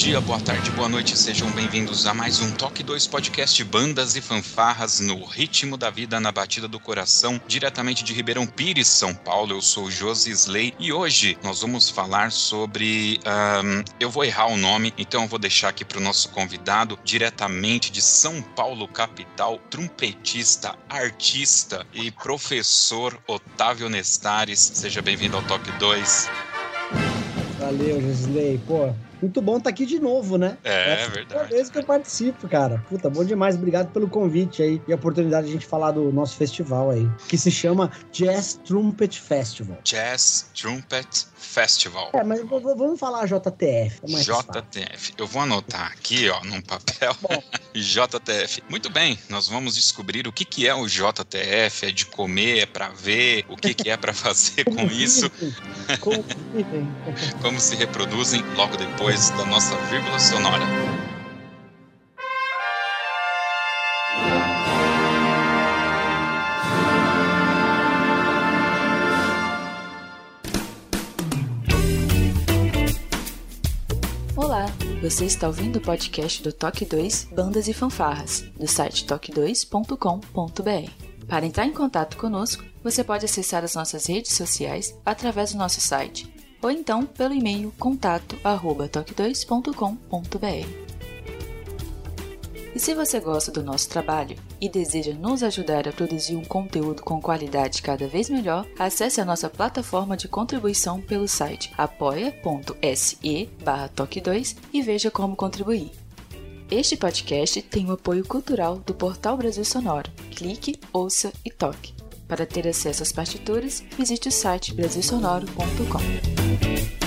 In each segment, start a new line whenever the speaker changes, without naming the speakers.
Dia, boa tarde, boa noite, sejam bem-vindos a mais um Toque 2 Podcast Bandas e Fanfarras no ritmo da vida, na batida do coração, diretamente de Ribeirão Pires, São Paulo. Eu sou Josi Slay e hoje nós vamos falar sobre. Um, eu vou errar o nome, então eu vou deixar aqui para o nosso convidado, diretamente de São Paulo, capital, trompetista, artista e professor Otávio Nestares. Seja bem-vindo ao Toque 2.
Valeu, Josley. Pô, muito bom estar tá aqui de novo, né?
É, é verdade.
É vez que eu participo, cara. Puta, bom demais. Obrigado pelo convite aí e a oportunidade de a gente falar do nosso festival aí, que se chama Jazz Trumpet Festival.
Jazz Trumpet Festival.
É, mas vamos falar JTF.
É JTF. Eu vou anotar aqui, ó, num papel. JTF. Muito bem, nós vamos descobrir o que, que é o JTF. É de comer, é para ver, o que, que é para fazer com isso. Como se reproduzem logo depois depois da nossa vírgula sonora.
Olá, você está ouvindo o podcast do Toque 2 Bandas e Fanfarras, do site toque2.com.br. Para entrar em contato conosco, você pode acessar as nossas redes sociais através do nosso site ou então pelo e-mail contato@toque2.com.br. E se você gosta do nosso trabalho e deseja nos ajudar a produzir um conteúdo com qualidade cada vez melhor, acesse a nossa plataforma de contribuição pelo site apoia.se toque2 e veja como contribuir. Este podcast tem o apoio cultural do Portal Brasil Sonoro. Clique, ouça e toque. Para ter acesso às partituras, visite o site brasilsonoro.com.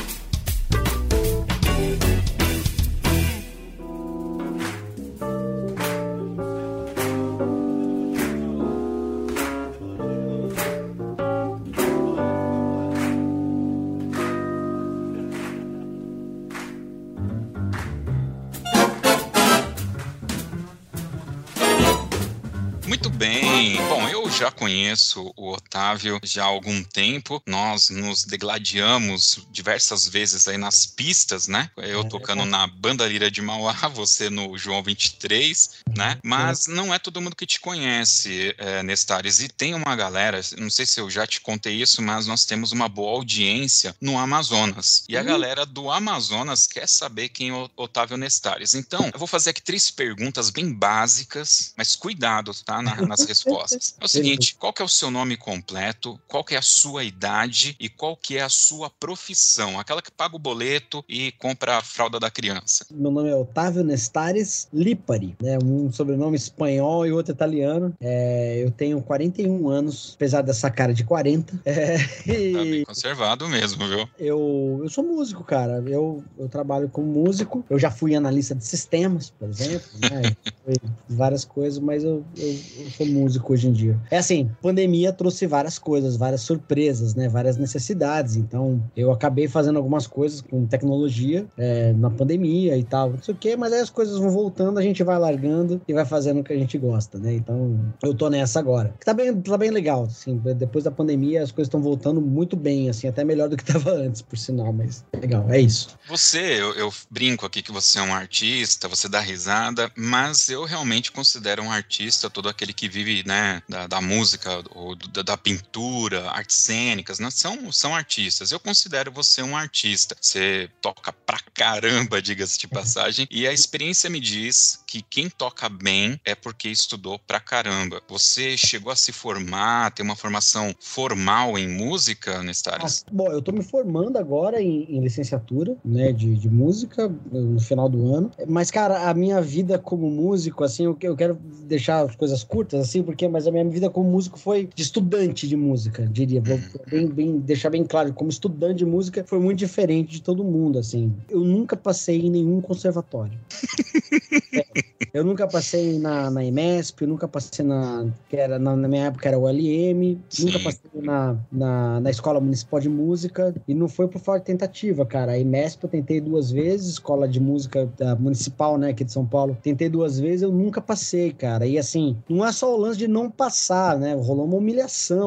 conheço Otávio já há algum tempo. Nós nos degladiamos diversas vezes aí nas pistas, né? Eu é, tocando na Banda Lira de Mauá, você no João 23, né? Mas não é todo mundo que te conhece, é, Nestares. E tem uma galera, não sei se eu já te contei isso, mas nós temos uma boa audiência no Amazonas. E a galera do Amazonas quer saber quem é o Otávio Nestares. Então, eu vou fazer aqui três perguntas bem básicas, mas cuidado, tá? Na, nas respostas. É o seguinte, qual que é o seu nome completo? Qual que é a sua idade? E qual que é a sua profissão? Aquela que paga o boleto e compra a fralda da criança.
Meu nome é Otávio Nestares Lipari, né? Um sobrenome espanhol e outro italiano. É, eu tenho 41 anos, apesar dessa cara de 40. É,
e... Tá bem conservado mesmo, viu?
Eu, eu sou músico, cara. Eu, eu trabalho como músico. Eu já fui analista de sistemas, por exemplo. Né? várias coisas, mas eu, eu, eu sou músico hoje em dia. É assim, pandemia trouxe várias coisas, várias surpresas, né? Várias necessidades. Então, eu acabei fazendo algumas coisas com tecnologia é, na pandemia e tal, não sei o quê, mas aí as coisas vão voltando, a gente vai largando e vai fazendo o que a gente gosta, né? Então, eu tô nessa agora. Tá bem, tá bem legal, assim, depois da pandemia as coisas estão voltando muito bem, assim, até melhor do que tava antes, por sinal, mas legal, é isso.
Você, eu, eu brinco aqui que você é um artista, você dá risada, mas eu realmente considero um artista todo aquele que vive, né, da, da música ou da, da, pintura, artes cênicas, né? são, são artistas. Eu considero você um artista. Você toca pra caramba, diga-se de passagem, e a experiência me diz que quem toca bem é porque estudou pra caramba. Você chegou a se formar, ter uma formação formal em música, Nestares?
Ah, bom, eu tô me formando agora em, em licenciatura, né, de, de música, no final do ano. Mas, cara, a minha vida como músico, assim, eu, eu quero deixar as coisas curtas assim, porque mas a minha vida como músico foi de estudante de música, diria. Vou
Uhum.
bem, bem, deixar bem claro, como estudante de música foi muito diferente de todo mundo, assim. Eu nunca passei em nenhum conservatório. É, eu nunca passei na, na EMESP, eu nunca passei na. Que era, na, na minha época era o LM, nunca passei na, na, na Escola Municipal de Música, e não foi por falta de tentativa, cara. A EMESP eu tentei duas vezes, Escola de Música da Municipal, né, aqui de São Paulo, tentei duas vezes, eu nunca passei, cara. E assim, não é só o lance de não passar, né? Rolou uma humilhação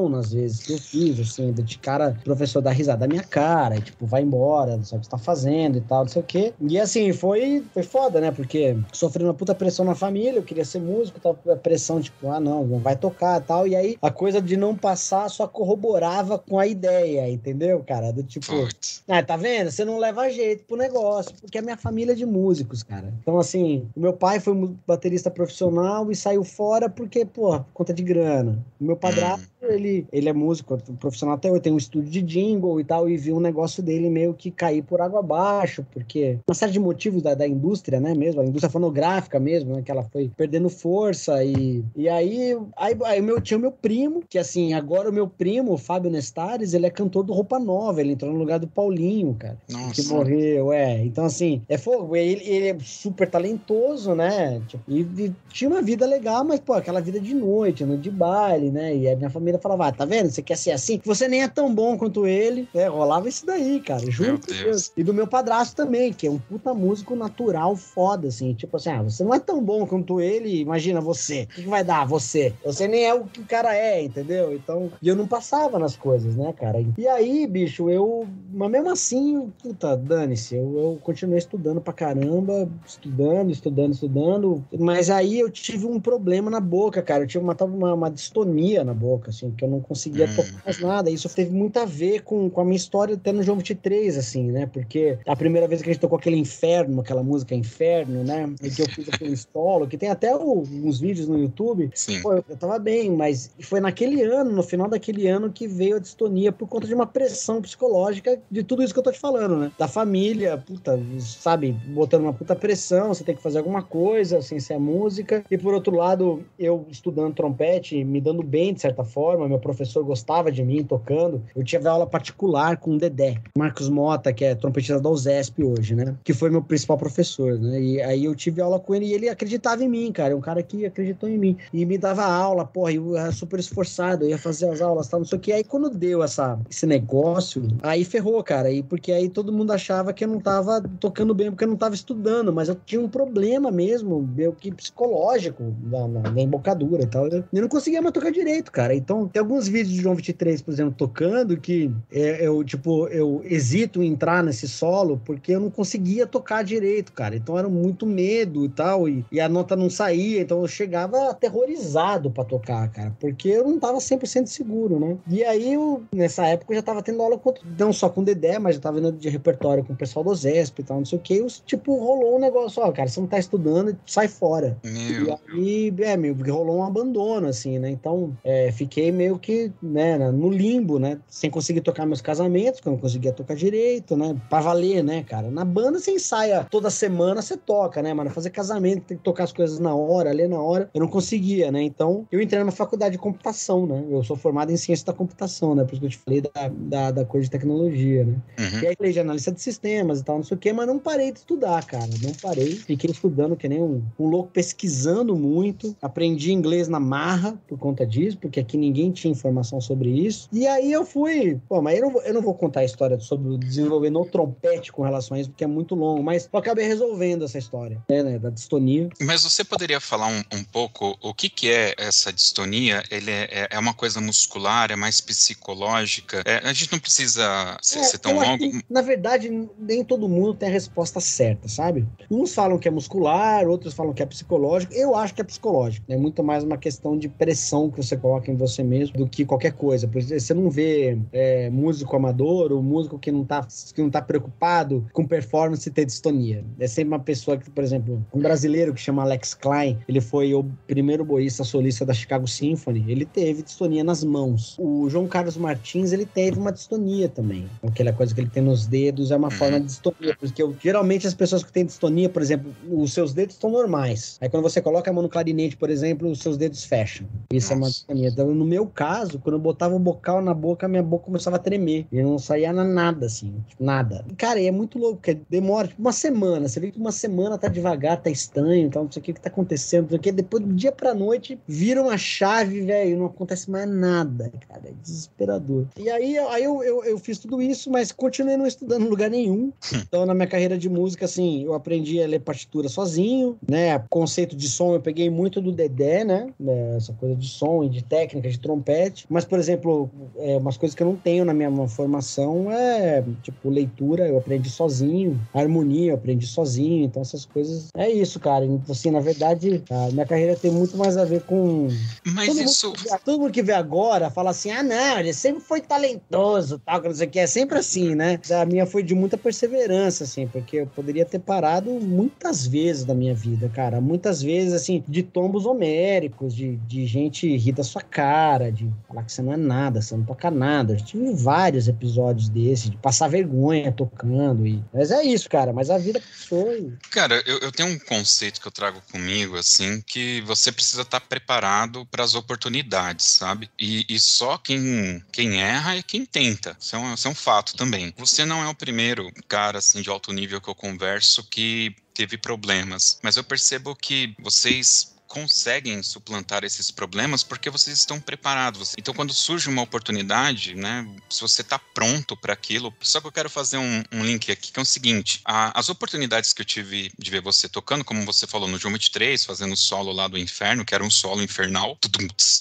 nas vezes que eu fiz, assim, de cara, o professor dar risada da minha cara, e, tipo, vai embora, não sabe o que você tá fazendo e tal, não sei o quê. E assim, foi, foi foda, né? Porque sofri uma puta pressão na família, eu queria ser músico, tal, a pressão, tipo, ah, não, não vai tocar e tal. E aí, a coisa de não passar só corroborava com a ideia, entendeu, cara? Do tipo,
Putz.
ah, tá vendo? Você não leva jeito pro negócio, porque a minha família é de músicos, cara. Então, assim, o meu pai foi baterista profissional e saiu fora porque, pô, por conta de grana. O meu padrasto, ele, ele é músico profissional até hoje, tem um estúdio de jingle e tal, e viu um negócio dele meio que cair por água abaixo, porque uma série de motivos da, da indústria, né, mesmo, a indústria fonográfica mesmo, né, que ela foi perdendo força e, e aí, aí, aí meu, tinha o meu primo, que assim, agora o meu primo, o Fábio Nestares, ele é cantor do Roupa Nova, ele entrou no lugar do Paulinho, cara que
Nossa.
morreu, é. Então, assim, é fogo. Ele, ele é super talentoso, né? Tipo, e, e tinha uma vida legal, mas, pô, aquela vida de noite, no de baile, né? E a minha família falava, ah, tá vendo? Você quer ser assim? Você nem é tão bom quanto ele. É, rolava isso daí, cara. Juro
Meu
por
Deus.
Deus. E do meu padrasto também, que é um puta músico natural foda, assim. Tipo assim, ah, você não é tão bom quanto ele, imagina você. O que, que vai dar você? Você nem é o que o cara é, entendeu? Então, e eu não passava nas coisas, né, cara? E aí, bicho, eu. Mas mesmo assim, puta, dane-se. Eu, eu continuei estudando pra caramba, estudando, estudando, estudando. Mas aí eu tive um problema na boca, cara. Eu tive uma, uma, uma distonia na boca, assim, que eu não conseguia
Hum.
tocar mais nada. Isso teve muito a ver com, com a minha história até no João 23, assim, né? Porque a primeira vez que a gente tocou aquele Inferno, aquela música Inferno, né? E que eu fiz aquele solo, que tem até uns vídeos no YouTube.
Sim.
Pô, eu, eu tava bem, mas foi naquele ano, no final daquele ano, que veio a distonia por conta de uma pressão psicológica de tudo isso que eu tô te falando, né? Da família, puta, sabe, botando uma puta pressão, você tem que fazer alguma coisa sem ser música. E por outro lado, eu estudando trompete, me dando bem de certa forma, meu professor gostava de mim tocando. Eu tive aula particular com o Dedé, Marcos Mota, que é trompetista da USESP hoje, né? Que foi meu principal professor, né? E aí eu tive aula com ele e ele acreditava em mim, cara. É um cara que acreditou em mim. E me dava aula, porra, eu era super esforçado, eu ia fazer as aulas, tal, não sei o que. Aí quando deu essa, esse negócio, aí ferrou, cara. E porque aí todo mundo achava que eu não tava tocando bem, porque eu não tava estudando, mas eu tinha um problema mesmo, meio que psicológico, na, na, na embocadura e tal. Eu não conseguia mais tocar direito, cara. Então, tem alguns vídeos de João 23, por exemplo, tocando, que é, eu, tipo, eu hesito em entrar nesse solo porque eu não conseguia tocar direito, cara. Então era muito medo e tal, e, e a nota não saía, então eu chegava aterrorizado pra tocar, cara, porque eu não tava 100% seguro, né? E aí, eu, nessa época, eu já tava tendo aula com, não só com o Dedé, mas já tava indo de repertório com o pessoal do Zesp e tal, não sei o que. E, tipo, rolou um negócio, ó, cara, você não tá estudando, sai fora.
Meu.
E aí, é, meio que rolou um abandono, assim, né? Então, é, fiquei meio que, né, no limbo, né? Sem conseguir tocar meus casamentos, que eu não conseguia tocar direito, né? Pra valer, né, cara? Na banda você ensaia toda semana, você toca, né, mano? Fazer casamento, tem que tocar as coisas na hora, ler na hora. Eu não conseguia, né? Então, eu entrei numa faculdade de computação, né? Eu sou formado em ciência da computação, né? Por isso que eu te falei da, da, da coisa de tecnologia, né?
Uhum.
E aí falei de analista de sistemas e tal, não sei o quê, mas não parei de estudar, cara. Não parei. Fiquei estudando que nem um, um louco, pesquisando muito. Aprendi inglês na marra por conta disso, porque aqui ninguém tinha informação sobre isso. E aí eu fui. Pô, mas eu não, vou- eu não vou contar a história sobre o desenvolver no trompete com relação a isso, porque é muito longo, mas eu acabei resolvendo essa história, né, né, da distonia.
Mas você poderia falar um, um pouco o que, que é essa distonia? Ele é, é- é uma coisa muscular, é mais psicológica? É, a gente não precisa ser,
É,
ser tão longo.
que, na verdade, nem todo mundo tem a resposta certa, sabe? Uns falam que é muscular, outros falam que é psicológico. Eu acho que é psicológico. É muito mais uma questão de pressão que você coloca em você mesmo do que qualquer coisa. Você não vê é, músico amador ou músico que não, tá, que não tá preocupado com performance ter distonia. É sempre uma pessoa que, por exemplo, um brasileiro que chama Alex Klein, ele foi o primeiro boísta solista da Chicago Symphony, ele teve distonia nas mãos. O João Carlos Martins, ele teve uma distonia também. Aquela coisa que ele tem nos dedos é uma
Uhum.
forma de distonia, porque eu- geralmente as pessoas que têm distonia, por exemplo, os seus dedos estão normais. Aí quando você coloca a mão no clarinete, por exemplo, os seus dedos fecham. Isso Nossa. é uma mania. Então, no meu caso, quando eu botava o bocal na boca, minha boca começava a tremer. E não saía nada, assim. Tipo, nada. E, cara, é muito louco, porque demora tipo, uma semana. Você vê que uma semana tá devagar, tá estranho, então não sei o que, que tá acontecendo, não sei o que. Depois do dia pra noite, vira uma chave, velho, não acontece mais nada, cara. É desesperador. E aí, aí eu, eu, eu fiz tudo isso, mas continuei não estudando em lugar nenhum. Então, na minha carreira de música, assim, eu aprendi a ler partitura sozinho, né? Conceito de som eu peguei muito do Dedé, né? É, essa coisa de som e de técnica, de trompete. Mas, por exemplo, é, umas coisas que eu não tenho na minha formação é, tipo, leitura, eu aprendi sozinho, harmonia, eu aprendi sozinho. Então, essas coisas. É isso, cara. Então, assim, na verdade, a minha carreira tem muito mais a ver com.
Mas todo isso.
Mundo, todo mundo que vê agora fala assim: ah, não, ele sempre foi talentoso, tal, que não sei o que. É sempre assim, né? A minha foi de muita perseverança, assim, porque eu poderia ter parado muitas vezes da minha vida, cara. Muitas vezes, assim, de tombos homéricos, de, de gente rir da sua cara, de falar que você não é nada, você não toca nada. Eu tive vários episódios desses, de passar vergonha tocando. E... Mas é isso, cara. Mas a vida passou. E...
Cara, eu, eu tenho um conceito que eu trago comigo, assim, que você precisa estar preparado para as oportunidades, sabe? E, e, só quem, quem erra é quem tenta. Isso é, um, isso é um fato também. Você não é o primeiro cara, assim, de alto nível que eu converso que teve problemas. Mas eu percebo que vocês conseguem suplantar esses problemas porque vocês estão preparados. Então, quando surge uma oportunidade, né, se você está pronto para aquilo, só que eu quero fazer um, um, link aqui que é o seguinte: a, as oportunidades que eu tive de ver você tocando, como você falou no João 23, fazendo solo lá do Inferno, que era um solo infernal,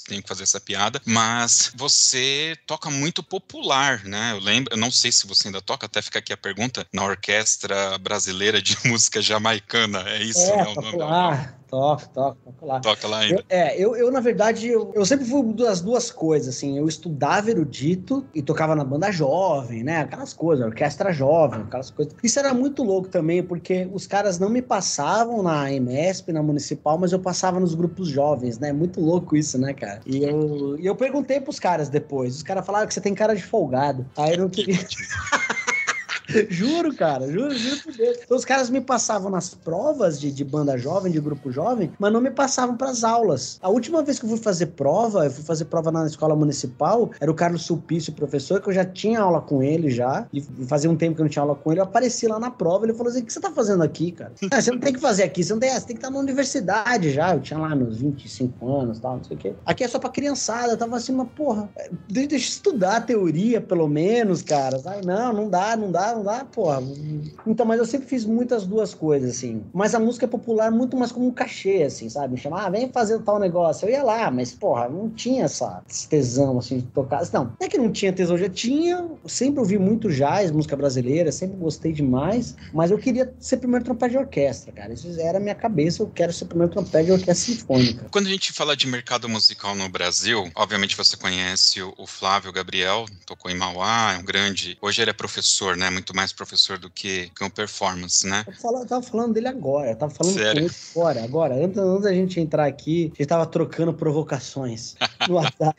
tenho que fazer essa piada, mas você toca muito popular, né? Eu lembro, eu não sei se você ainda toca, até fica aqui a pergunta, na Orquestra Brasileira de Música Jamaicana, é isso,
é,
né?
O nome? Toco, toco, toco lá.
Toca lá ainda.
Eu, é, eu, eu na verdade, eu, eu sempre fui das duas coisas, assim. Eu estudava erudito e tocava na banda jovem, né? Aquelas coisas, orquestra jovem, aquelas coisas. Isso era muito louco também, porque os caras não me passavam na MSP, na Municipal, mas eu passava nos grupos jovens, né? Muito louco isso, né, cara? E eu, e eu perguntei pros caras depois. Os caras falaram que você tem cara de folgado. Aí eu não queria. juro, cara, juro, juro por Deus. Então, os caras me passavam nas provas de, de banda jovem, de grupo jovem, mas não me passavam para as aulas. A última vez que eu fui fazer prova, eu fui fazer prova na escola municipal, era o Carlos Sulpício, professor, que eu já tinha aula com ele já, e fazia um tempo que eu não tinha aula com ele, eu apareci lá na prova, ele falou assim, o que você tá fazendo aqui, cara? Ah, você não tem que fazer aqui, você não tem, você tem que estar na universidade já, eu tinha lá meus 25 anos, tal, não sei o quê. Aqui é só pra criançada, eu tava assim, mas porra, deixa eu estudar a teoria, pelo menos, cara, sabe? Não, não dá, não dá, dá, porra. Então, mas eu sempre fiz muitas duas coisas, assim. Mas a música é popular muito mais como um cachê, assim, sabe? Me chamar, ah, vem fazer tal negócio. Eu ia lá, mas, porra, não tinha essa tesão, assim, de tocar. Não, não é que não tinha tesão, já tinha. Sempre ouvi muito jazz, música brasileira, sempre gostei demais. Mas eu queria ser primeiro trompete de orquestra, cara. Isso era a minha cabeça, eu quero ser primeiro trompete de orquestra sinfônica.
Quando a gente fala de mercado musical no Brasil, obviamente você conhece o Flávio Gabriel, tocou em Mauá, é um grande. Hoje ele é professor, né? Muito mais professor do que, um performance, né?
Eu, falo, eu tava falando dele agora, eu tava falando Sério? com ele agora, agora. Antes, antes da gente entrar aqui, a gente tava trocando provocações no WhatsApp.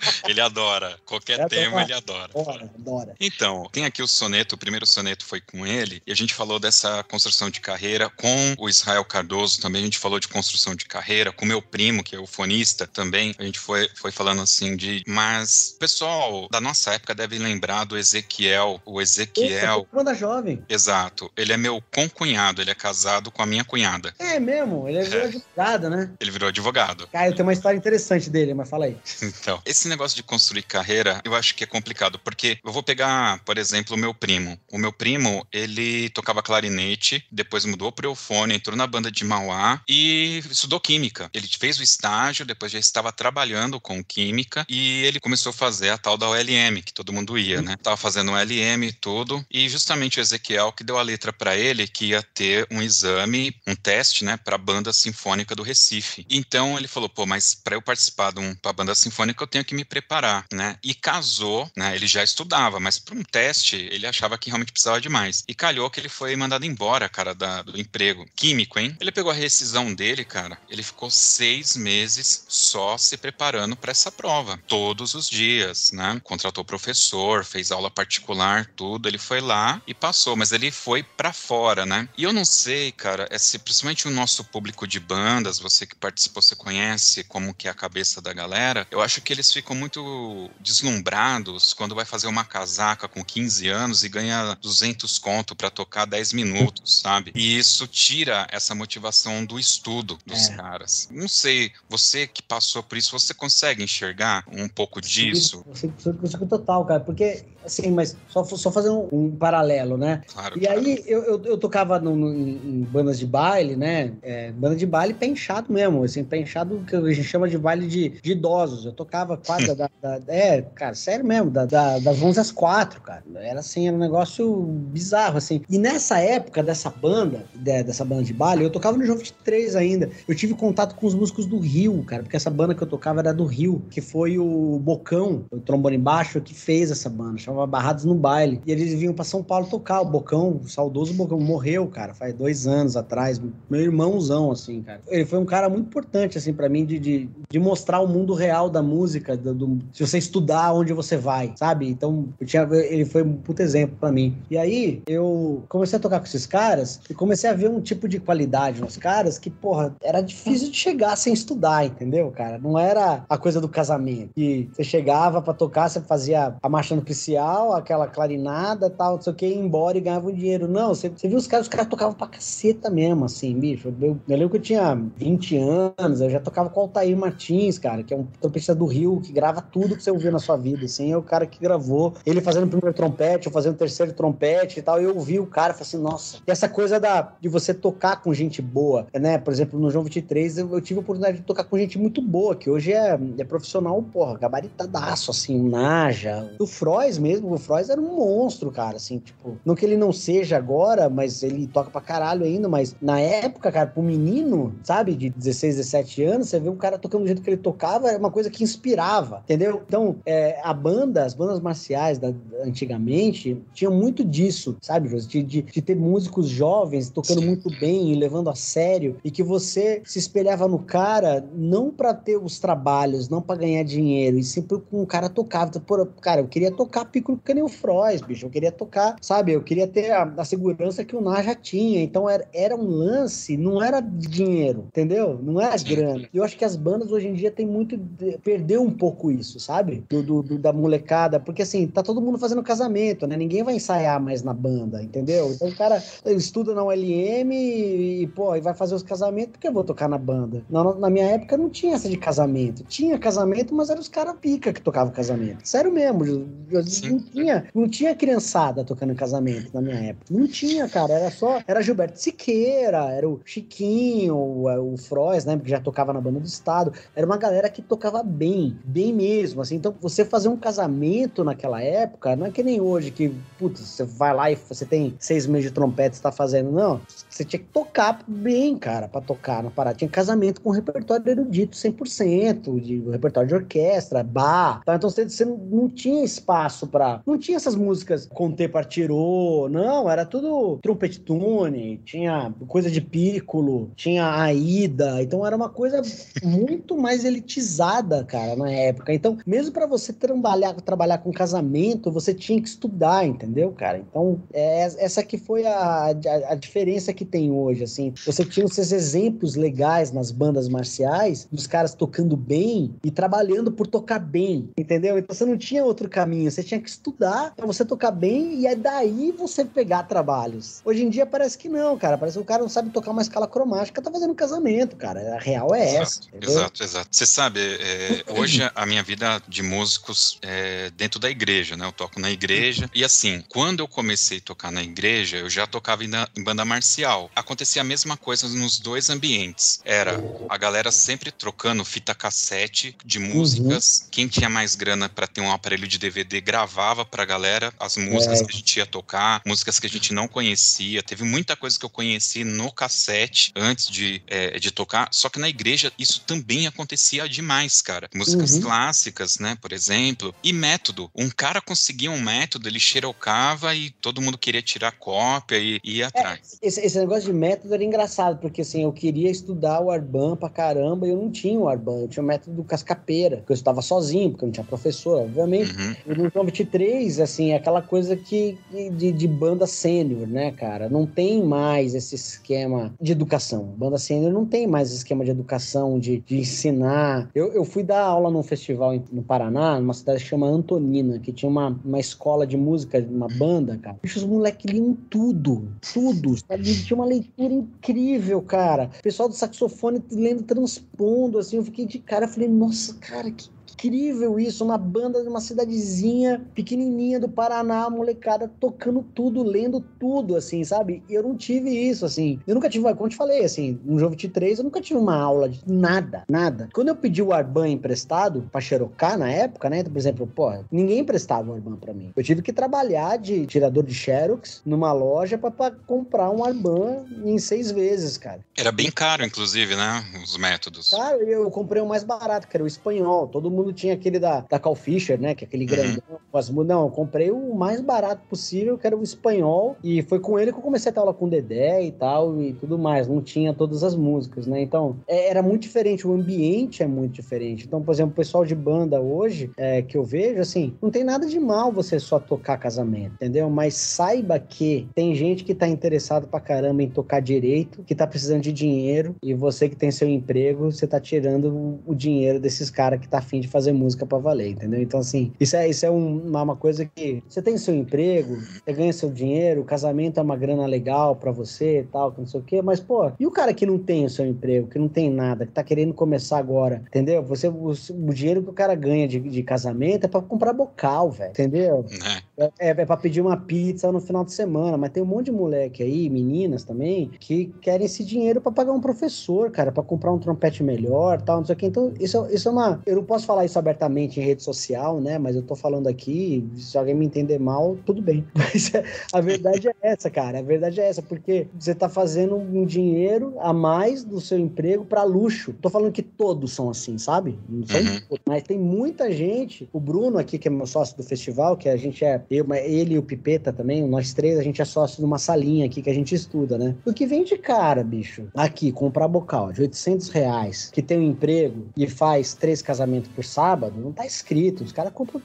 ele adora. Qualquer tema ele adora.
Adora, adora.
Então, tem aqui o soneto, o primeiro soneto foi com ele, e a gente falou dessa construção de carreira com o Israel Cardoso também, a gente falou de construção de carreira, com meu primo, que é o fonista também, a gente foi, foi falando assim de. Mas pessoal da nossa época deve lembrar do Ezequiel, o Ezequiel.
Banda jovem.
Exato. Ele é meu concunhado, ele é casado com a minha cunhada.
É mesmo, ele virou é. advogado, né?
Ele virou advogado.
Cara, eu tenho uma história interessante dele, mas fala aí.
Então, esse negócio de construir carreira, eu acho que é complicado, porque eu vou pegar, por exemplo, o meu primo. O meu primo, ele tocava clarinete, depois mudou pro eufone, entrou na banda de Mauá e estudou química. Ele fez o estágio, depois já estava trabalhando com química e ele começou a fazer a tal da OLM, que todo mundo ia, né? Tava fazendo OLM e tudo, e justamente o Ezequiel que deu a letra para ele que ia ter um exame, um teste, né, para a banda sinfônica do Recife. Então ele falou, pô, mas para eu participar de um, pra banda sinfônica eu tenho que me me preparar, né? E casou, né? Ele já estudava, mas para um teste ele achava que realmente precisava de mais. E calhou que ele foi mandado embora, cara, da, do emprego. Químico, hein? Ele pegou a rescisão dele, cara. Ele ficou seis meses só se preparando para essa prova, todos os dias, né? Contratou professor, fez aula particular, tudo. Ele foi lá e passou, mas ele foi para fora, né? E eu não sei, cara, é se principalmente o nosso público de bandas, você que participou, você conhece como que é a cabeça da galera. Eu acho que eles ficam muito deslumbrados quando vai fazer uma casaca com 15 anos e ganha 200 conto para tocar 10 minutos, sabe? E isso tira essa motivação do estudo dos é. caras. Não sei, você que passou por isso, você consegue enxergar um pouco disso?
Eu consigo total, cara, porque assim, mas só, só fazer um, um paralelo, né? Claro, e claro. aí eu, eu, eu tocava no, no, em bandas de baile, né? É, banda de baile pé inchado mesmo, assim, pé inchado que a gente chama de baile de, de idosos. Eu tocava quase da, da, É, cara, sério mesmo, da, da, das 11 às 4, cara. Era assim, era um negócio bizarro, assim. E nessa época dessa banda, de, dessa banda de baile, eu tocava no João 23 ainda. Eu tive contato com os músicos do Rio, cara, porque essa banda que eu tocava era do Rio, que foi o Bocão, o trombone baixo, que fez essa banda, chamava Barrados no Baile. E eles vinham para São Paulo tocar. O Bocão, o saudoso Bocão, morreu, cara, faz dois anos atrás. Meu irmãozão, assim, cara. Ele foi um cara muito importante, assim, para mim, de, de, de, mostrar o mundo real da música, do, do, se você estudar onde você vai, sabe? Então, tinha, ele foi um puto exemplo para mim. E aí, eu comecei a tocar com esses caras e comecei a ver um tipo de qualidade nos caras que, porra, era difícil de chegar sem estudar, entendeu, cara? Não era a coisa do casamento. Que você chegava para tocar, você fazia a marcha nupcial, aquela clarinada tal, não sei o que, ia embora e ganhava um dinheiro. Não, você, você viu os caras, os caras tocavam pra caceta mesmo, assim, bicho. Eu, eu lembro que eu tinha 20 anos, eu já tocava com o Altair Martins, cara, que é um trompetista do Rio, que grava tudo que você ouviu na sua vida, assim, é o cara que gravou. Ele fazendo o primeiro trompete, eu fazendo o terceiro trompete e tal, eu ouvi o cara, falei assim, nossa. E essa coisa da, de você tocar com gente boa, né? Por exemplo, no João 23, eu, eu tive a oportunidade de tocar com gente muito boa, que hoje é, é profissional, porra, gabaritadaço, assim, o Naja, o Frois mesmo, o Frois era um monstro, cara, assim, tipo, não que ele não seja agora, mas ele toca pra caralho ainda, mas na época, cara, pro menino, sabe, de 16, 17 anos, você vê um cara tocando do jeito que ele tocava, era uma coisa que inspirava, entendeu? Então, é, a banda, as bandas marciais da, antigamente, tinham muito disso, sabe, de, de, de ter músicos jovens tocando muito bem e levando a sério, e que você se espelhava no cara não para ter os trabalhos, não para ganhar dinheiro, e sempre com o cara tocava. Pô, cara, eu queria tocar nem o Frois, bicho, eu queria tocar, sabe, eu queria ter a, a segurança que o Nar já tinha, então era, era um lance, não era dinheiro, entendeu? Não era grana. E eu acho que as bandas hoje em dia tem muito, de, perdeu um pouco isso, sabe? Do, do, do, da molecada, porque assim, tá todo mundo fazendo casamento, né? Ninguém vai ensaiar mais na banda, entendeu? Então o cara estuda na ULM e, pô, e vai fazer os casamentos, porque eu vou tocar na banda. Na, na minha época não tinha essa de casamento. Tinha casamento, mas eram os caras pica que tocavam casamento. Sério mesmo, eu, eu não tinha, não tinha criançada tocando casamento na minha época. Não tinha, cara, era só, era Gilberto Siqueira, era o Chiquinho, o, o Frois, né, que já tocava na banda do estado. Era uma galera que tocava bem, bem mesmo, assim. Então, você fazer um casamento naquela época, não é que nem hoje que, putz, você vai lá e você tem seis meses de trompete, você tá fazendo, não. Você tinha que tocar bem, cara, para tocar na parada. Tinha casamento com repertório erudito 100%, de repertório de orquestra, bar. Tá? Então você, você não tinha espaço para Não tinha essas músicas Conte Partirou, não, era tudo trompete tune, tinha coisa de piccolo, tinha Aida. Então era uma coisa muito mais elitizada, cara, na época. Então, mesmo para você trabalhar, trabalhar com casamento, você tinha que estudar, entendeu, cara? Então, é, essa que foi a, a, a diferença que tem hoje, assim. Você tinha esses exemplos legais nas bandas marciais, dos caras tocando bem e trabalhando por tocar bem, entendeu? Então você não tinha outro caminho, você tinha que estudar pra você tocar bem e é daí você pegar trabalhos. Hoje em dia parece que não, cara. Parece que o cara não sabe tocar uma escala cromática, tá fazendo um casamento, cara. A real é
exato,
essa.
Entendeu? Exato, exato. Você sabe, é, hoje a minha vida de músicos é dentro da igreja, né? Eu toco na igreja. E assim, quando eu comecei a tocar na igreja, eu já tocava em banda marcial Acontecia a mesma coisa nos dois ambientes. Era a galera sempre trocando fita cassete de músicas. Uhum. Quem tinha mais grana para ter um aparelho de DVD gravava pra galera as músicas é. que a gente ia tocar, músicas que a gente não conhecia. Teve muita coisa que eu conheci no cassete antes de, é, de tocar. Só que na igreja isso também acontecia demais, cara. Músicas uhum. clássicas, né, por exemplo, e método. Um cara conseguia um método, ele xerocava e todo mundo queria tirar cópia e, e ia é, atrás.
Esse, esse, negócio de método era engraçado, porque assim, eu queria estudar o Arban pra caramba e eu não tinha o Arban, eu tinha o método do Cascapeira, porque eu estava sozinho, porque eu não tinha professor, obviamente. Uhum. E no João 23, assim, é aquela coisa que de, de banda sênior, né, cara? Não tem mais esse esquema de educação. Banda sênior não tem mais esquema de educação, de, de ensinar. Eu, eu fui dar aula num festival no Paraná, numa cidade que chama Antonina, que tinha uma, uma escola de música, uma banda, cara. Os moleques liam tudo, tudo. Sabe? Tinha uma leitura incrível, cara. O pessoal do saxofone lendo transpondo, assim, eu fiquei de cara, falei, nossa, cara, que incrível isso, uma banda de uma cidadezinha pequenininha do Paraná, molecada tocando tudo, lendo tudo, assim, sabe? Eu não tive isso, assim. Eu nunca tive, como eu te falei, assim, no Jogo 23, eu nunca tive uma aula de nada, nada. Quando eu pedi o Arban emprestado pra Xerocar na época, né? Por exemplo, pô, ninguém emprestava o Arban pra mim. Eu tive que trabalhar de tirador de Xerox numa loja pra, pra comprar um Arban em seis vezes, cara.
Era bem caro, inclusive, né? Os métodos.
Cara, eu comprei o mais barato, que era o espanhol. Todo mundo tinha aquele da, da Cal Fisher, né? Que é aquele uhum. grandão. Não, eu comprei o mais barato possível, que era o espanhol. E foi com ele que eu comecei a ter aula com o Dedé e tal, e tudo mais. Não tinha todas as músicas, né? Então, é, era muito diferente. O ambiente é muito diferente. Então, por exemplo, o pessoal de banda hoje, é, que eu vejo, assim, não tem nada de mal você só tocar casamento, entendeu? Mas saiba que tem gente que tá interessado pra caramba em tocar direito, que tá precisando de dinheiro, e você que tem seu emprego, você tá tirando o dinheiro desses caras que tá afim de fazer música para valer, entendeu? Então, assim, isso é, isso é uma, uma coisa que você tem seu emprego, você ganha seu dinheiro, o casamento é uma grana legal para você e tal, que não sei o quê, mas, pô, e o cara que não tem o seu emprego, que não tem nada, que tá querendo começar agora, entendeu? Você, o, o dinheiro que o cara ganha de, de casamento é para comprar bocal, velho, entendeu? É. é, é, é pra pedir uma pizza no final de semana, mas tem um monte de moleque aí, meninas também, que querem esse dinheiro para pagar um professor, cara, para comprar um trompete melhor tal, não sei o quê. Então, isso, isso é uma. Eu não posso falar isso abertamente em rede social, né? Mas eu tô falando aqui, se alguém me entender mal, tudo bem. Mas a verdade é essa, cara. A verdade é essa, porque você tá fazendo um dinheiro a mais do seu emprego para luxo. Tô falando que todos são assim, sabe? Não são uhum. Mas tem muita gente, o Bruno aqui, que é meu sócio do festival, que a gente é, eu, ele e o Pipeta também, nós três, a gente é sócio de uma salinha aqui que a gente estuda, né? O que vem de cara, bicho, aqui, comprar bocal de 800 reais, que tem um emprego e faz três casamentos por sábado, não tá escrito. Os caras compram,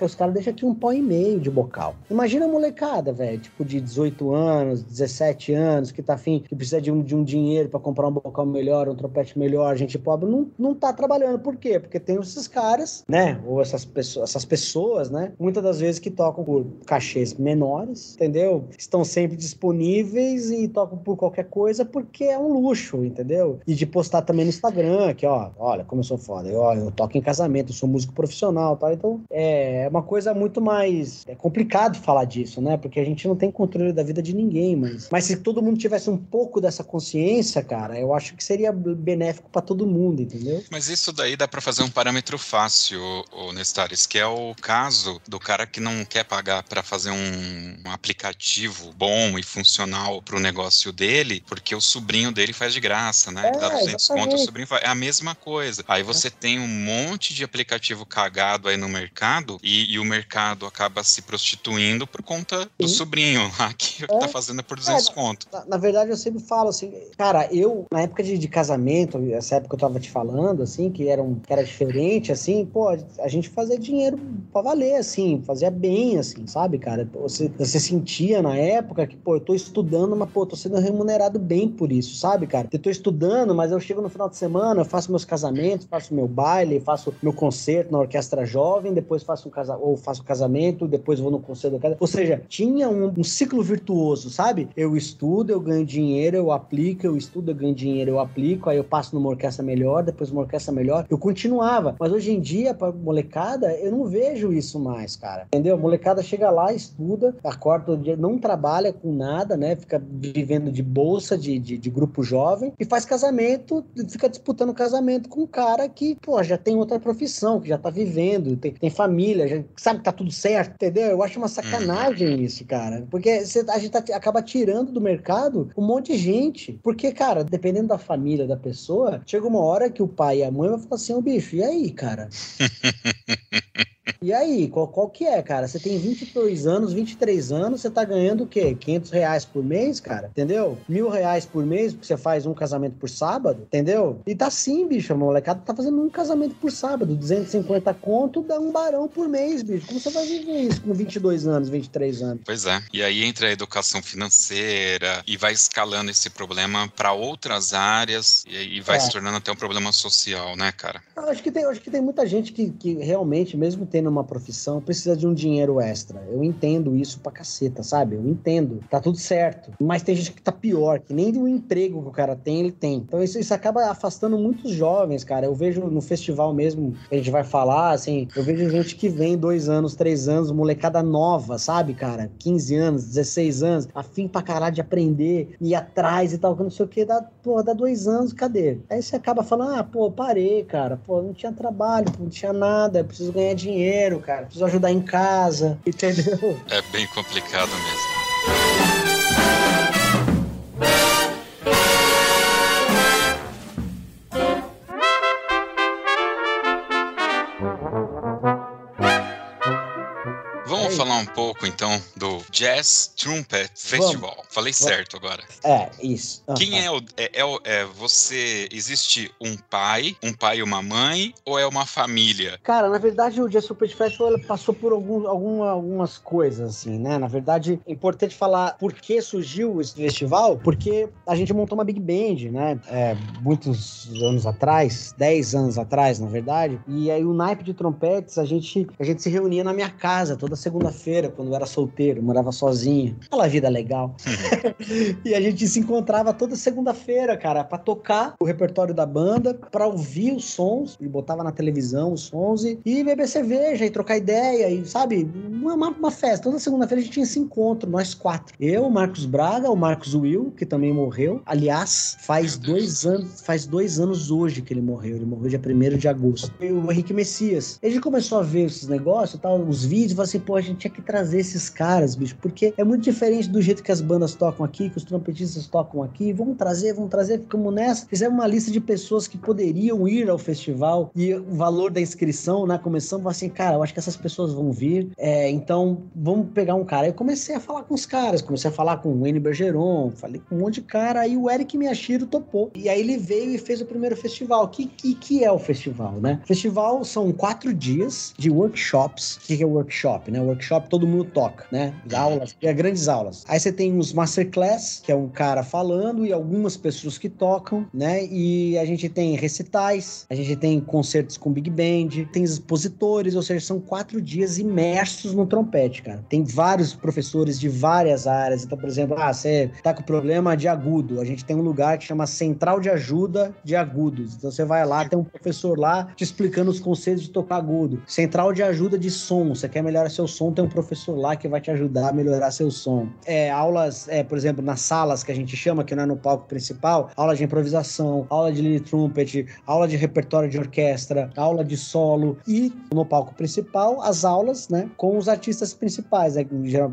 os caras deixam aqui um pó e meio de bocal. Imagina a molecada, velho, tipo de 18 anos, 17 anos, que tá afim, que precisa de um, de um dinheiro para comprar um bocal melhor, um trompete melhor, gente pobre, não, não tá trabalhando. Por quê? Porque tem esses caras, né, ou essas pessoas, essas pessoas, né, muitas das vezes que tocam por cachês menores, entendeu? Estão sempre disponíveis e tocam por qualquer coisa porque é um luxo, entendeu? E de postar também no Instagram, que ó, olha como eu sou foda, eu, ó, eu toco em casamento, sou músico profissional, tal. Então é uma coisa muito mais é complicado falar disso, né? Porque a gente não tem controle da vida de ninguém, mas mas se todo mundo tivesse um pouco dessa consciência, cara, eu acho que seria benéfico para todo mundo, entendeu?
Mas isso daí dá para fazer um parâmetro fácil, Nestares, que é o caso do cara que não quer pagar para fazer um, um, aplicativo bom e funcional para o negócio dele, porque o sobrinho dele faz de graça, né? É, Dá 200 conto, o sobrinho faz. É a mesma coisa. Aí você é. tem um monte de aplicativo cagado aí no mercado e, e o mercado acaba se prostituindo por conta do Sim. sobrinho lá que é. tá fazendo por 200 é, conto.
Na, na, verdade, eu sempre falo assim, cara, eu, na época de, de, casamento, essa época que eu tava te falando, assim, que era, um, que era diferente, assim, pô, a gente fazia dinheiro pra valer, assim, fazia bem, assim, sabe, cara? Você, você sentia na época que, pô, eu tô estudando, mas, pô, tô sendo remunerado bem por isso, sabe, cara? Eu tô estudando, mas eu chego no final de semana, eu faço meus casamentos, faço meu baile, faço meu concerto na orquestra jovem, depois faço um casa ou faço casamento, depois vou no concerto da casa. Ou seja, tinha um, um, ciclo virtuoso, sabe? Eu estudo, eu ganho dinheiro, eu aplico, eu estudo, eu ganho dinheiro, eu aplico, aí eu passo numa orquestra melhor, depois uma orquestra melhor. Eu continuava. Mas hoje em dia, pra molecada, eu não vejo isso mais, cara. Entendeu? molecada chega lá, estuda, acorda todo dia, não trabalha com nada, né? Fica vivendo de bolsa, de, de, de grupo jovem, e faz casamento, fica disputando casamento com um cara que, pô, já tem outra profissão, que já tá vivendo, tem, tem família, já sabe que tá tudo certo, entendeu? Eu acho uma sacanagem isso, cara. Porque cê, a gente tá, acaba tirando do mercado um monte de gente. Porque, cara, dependendo da família da pessoa, chega uma hora que o pai e a mãe vão falar assim, ô bicho, e aí, cara? E aí, qual, qual que é, cara? Você tem 22 anos, 23 anos, você tá ganhando o quê? 500 reais por mês, cara? Entendeu? Mil reais por mês, porque você faz um casamento por sábado, entendeu? E tá sim, bicho, a molecada tá fazendo um casamento por sábado, 250 conto, dá um barão por mês, bicho. Como você vai viver isso com 22 anos, 23 anos?
Pois é. E aí entra a educação financeira e vai escalando esse problema para outras áreas e aí vai é. se tornando até um problema social, né, cara?
Eu acho que tem, acho que tem muita gente que, que realmente, mesmo tendo uma profissão, precisa de um dinheiro extra. Eu entendo isso pra caceta, sabe? Eu entendo. Tá tudo certo. Mas tem gente que tá pior, que nem o emprego que o cara tem, ele tem. Então isso, isso acaba afastando muitos jovens, cara. Eu vejo no festival mesmo, a gente vai falar, assim, eu vejo gente que vem dois anos, três anos, molecada nova, sabe, cara? 15 anos, 16 anos, afim pra caralho de aprender, ir atrás e tal, que não sei o que, dá, pô, dá dois anos, cadê? Aí você acaba falando, ah, pô, parei, cara, pô, não tinha trabalho, não tinha nada, eu preciso ganhar dinheiro dinheiro, cara. Preciso ajudar em casa, entendeu?
É bem complicado mesmo. falar um pouco então do Jazz Trumpet Festival. Vamos. Falei Vamos. certo agora.
É, isso.
Quem é o, é, é, é, você existe um pai, um pai e uma mãe ou é uma família?
Cara, na verdade o Jazz Trumpet Festival passou por algum, alguma, algumas coisas assim, né? Na verdade, é importante falar por que surgiu esse festival, porque a gente montou uma big band, né? É, muitos anos atrás, 10 anos atrás, na verdade. E aí o naipe de trompetes, a gente a gente se reunia na minha casa toda segunda feira quando eu era solteiro, morava sozinho. Aquela vida legal. e a gente se encontrava toda segunda-feira, cara, para tocar o repertório da banda, para ouvir os sons, e botava na televisão os sons e, e beber cerveja e trocar ideia, e sabe, uma, uma festa. Toda segunda-feira a gente tinha esse encontro, nós quatro. Eu, o Marcos Braga, o Marcos Will, que também morreu. Aliás, faz dois anos, faz dois anos hoje que ele morreu. Ele morreu dia 1 de agosto. E o Henrique Messias. A gente começou a ver esses negócios, tal, os vídeos, e falou assim, pô, a gente tinha que trazer esses caras, bicho, porque é muito diferente do jeito que as bandas tocam aqui, que os trompetistas tocam aqui. Vamos trazer, vamos trazer, ficamos nessa. Fizemos uma lista de pessoas que poderiam ir ao festival e o valor da inscrição, né? Começamos assim, cara, eu acho que essas pessoas vão vir, é, então vamos pegar um cara. Eu comecei a falar com os caras, comecei a falar com o N. Bergeron, falei com um monte de cara, aí o Eric Miyashiro topou. E aí ele veio e fez o primeiro festival. O que, que, que é o festival, né? Festival são quatro dias de workshops. O que, que é workshop, né? Workshop todo mundo toca, né? Aulas, é grandes aulas. Aí você tem os masterclass, que é um cara falando e algumas pessoas que tocam, né? E a gente tem recitais, a gente tem concertos com big band, tem expositores, ou seja, são quatro dias imersos no trompete, cara. Tem vários professores de várias áreas. Então, por exemplo, ah, você tá com problema de agudo, a gente tem um lugar que chama Central de Ajuda de Agudos. Então você vai lá, tem um professor lá te explicando os conceitos de tocar agudo. Central de Ajuda de Som, você quer melhorar seu som, tem um professor lá que vai te ajudar melhorar seu som. É, aulas, é, por exemplo, nas salas que a gente chama, que não é no palco principal, aula de improvisação, aula de lead trumpet, aula de repertório de orquestra, aula de solo e no palco principal as aulas, né, com os artistas principais, né,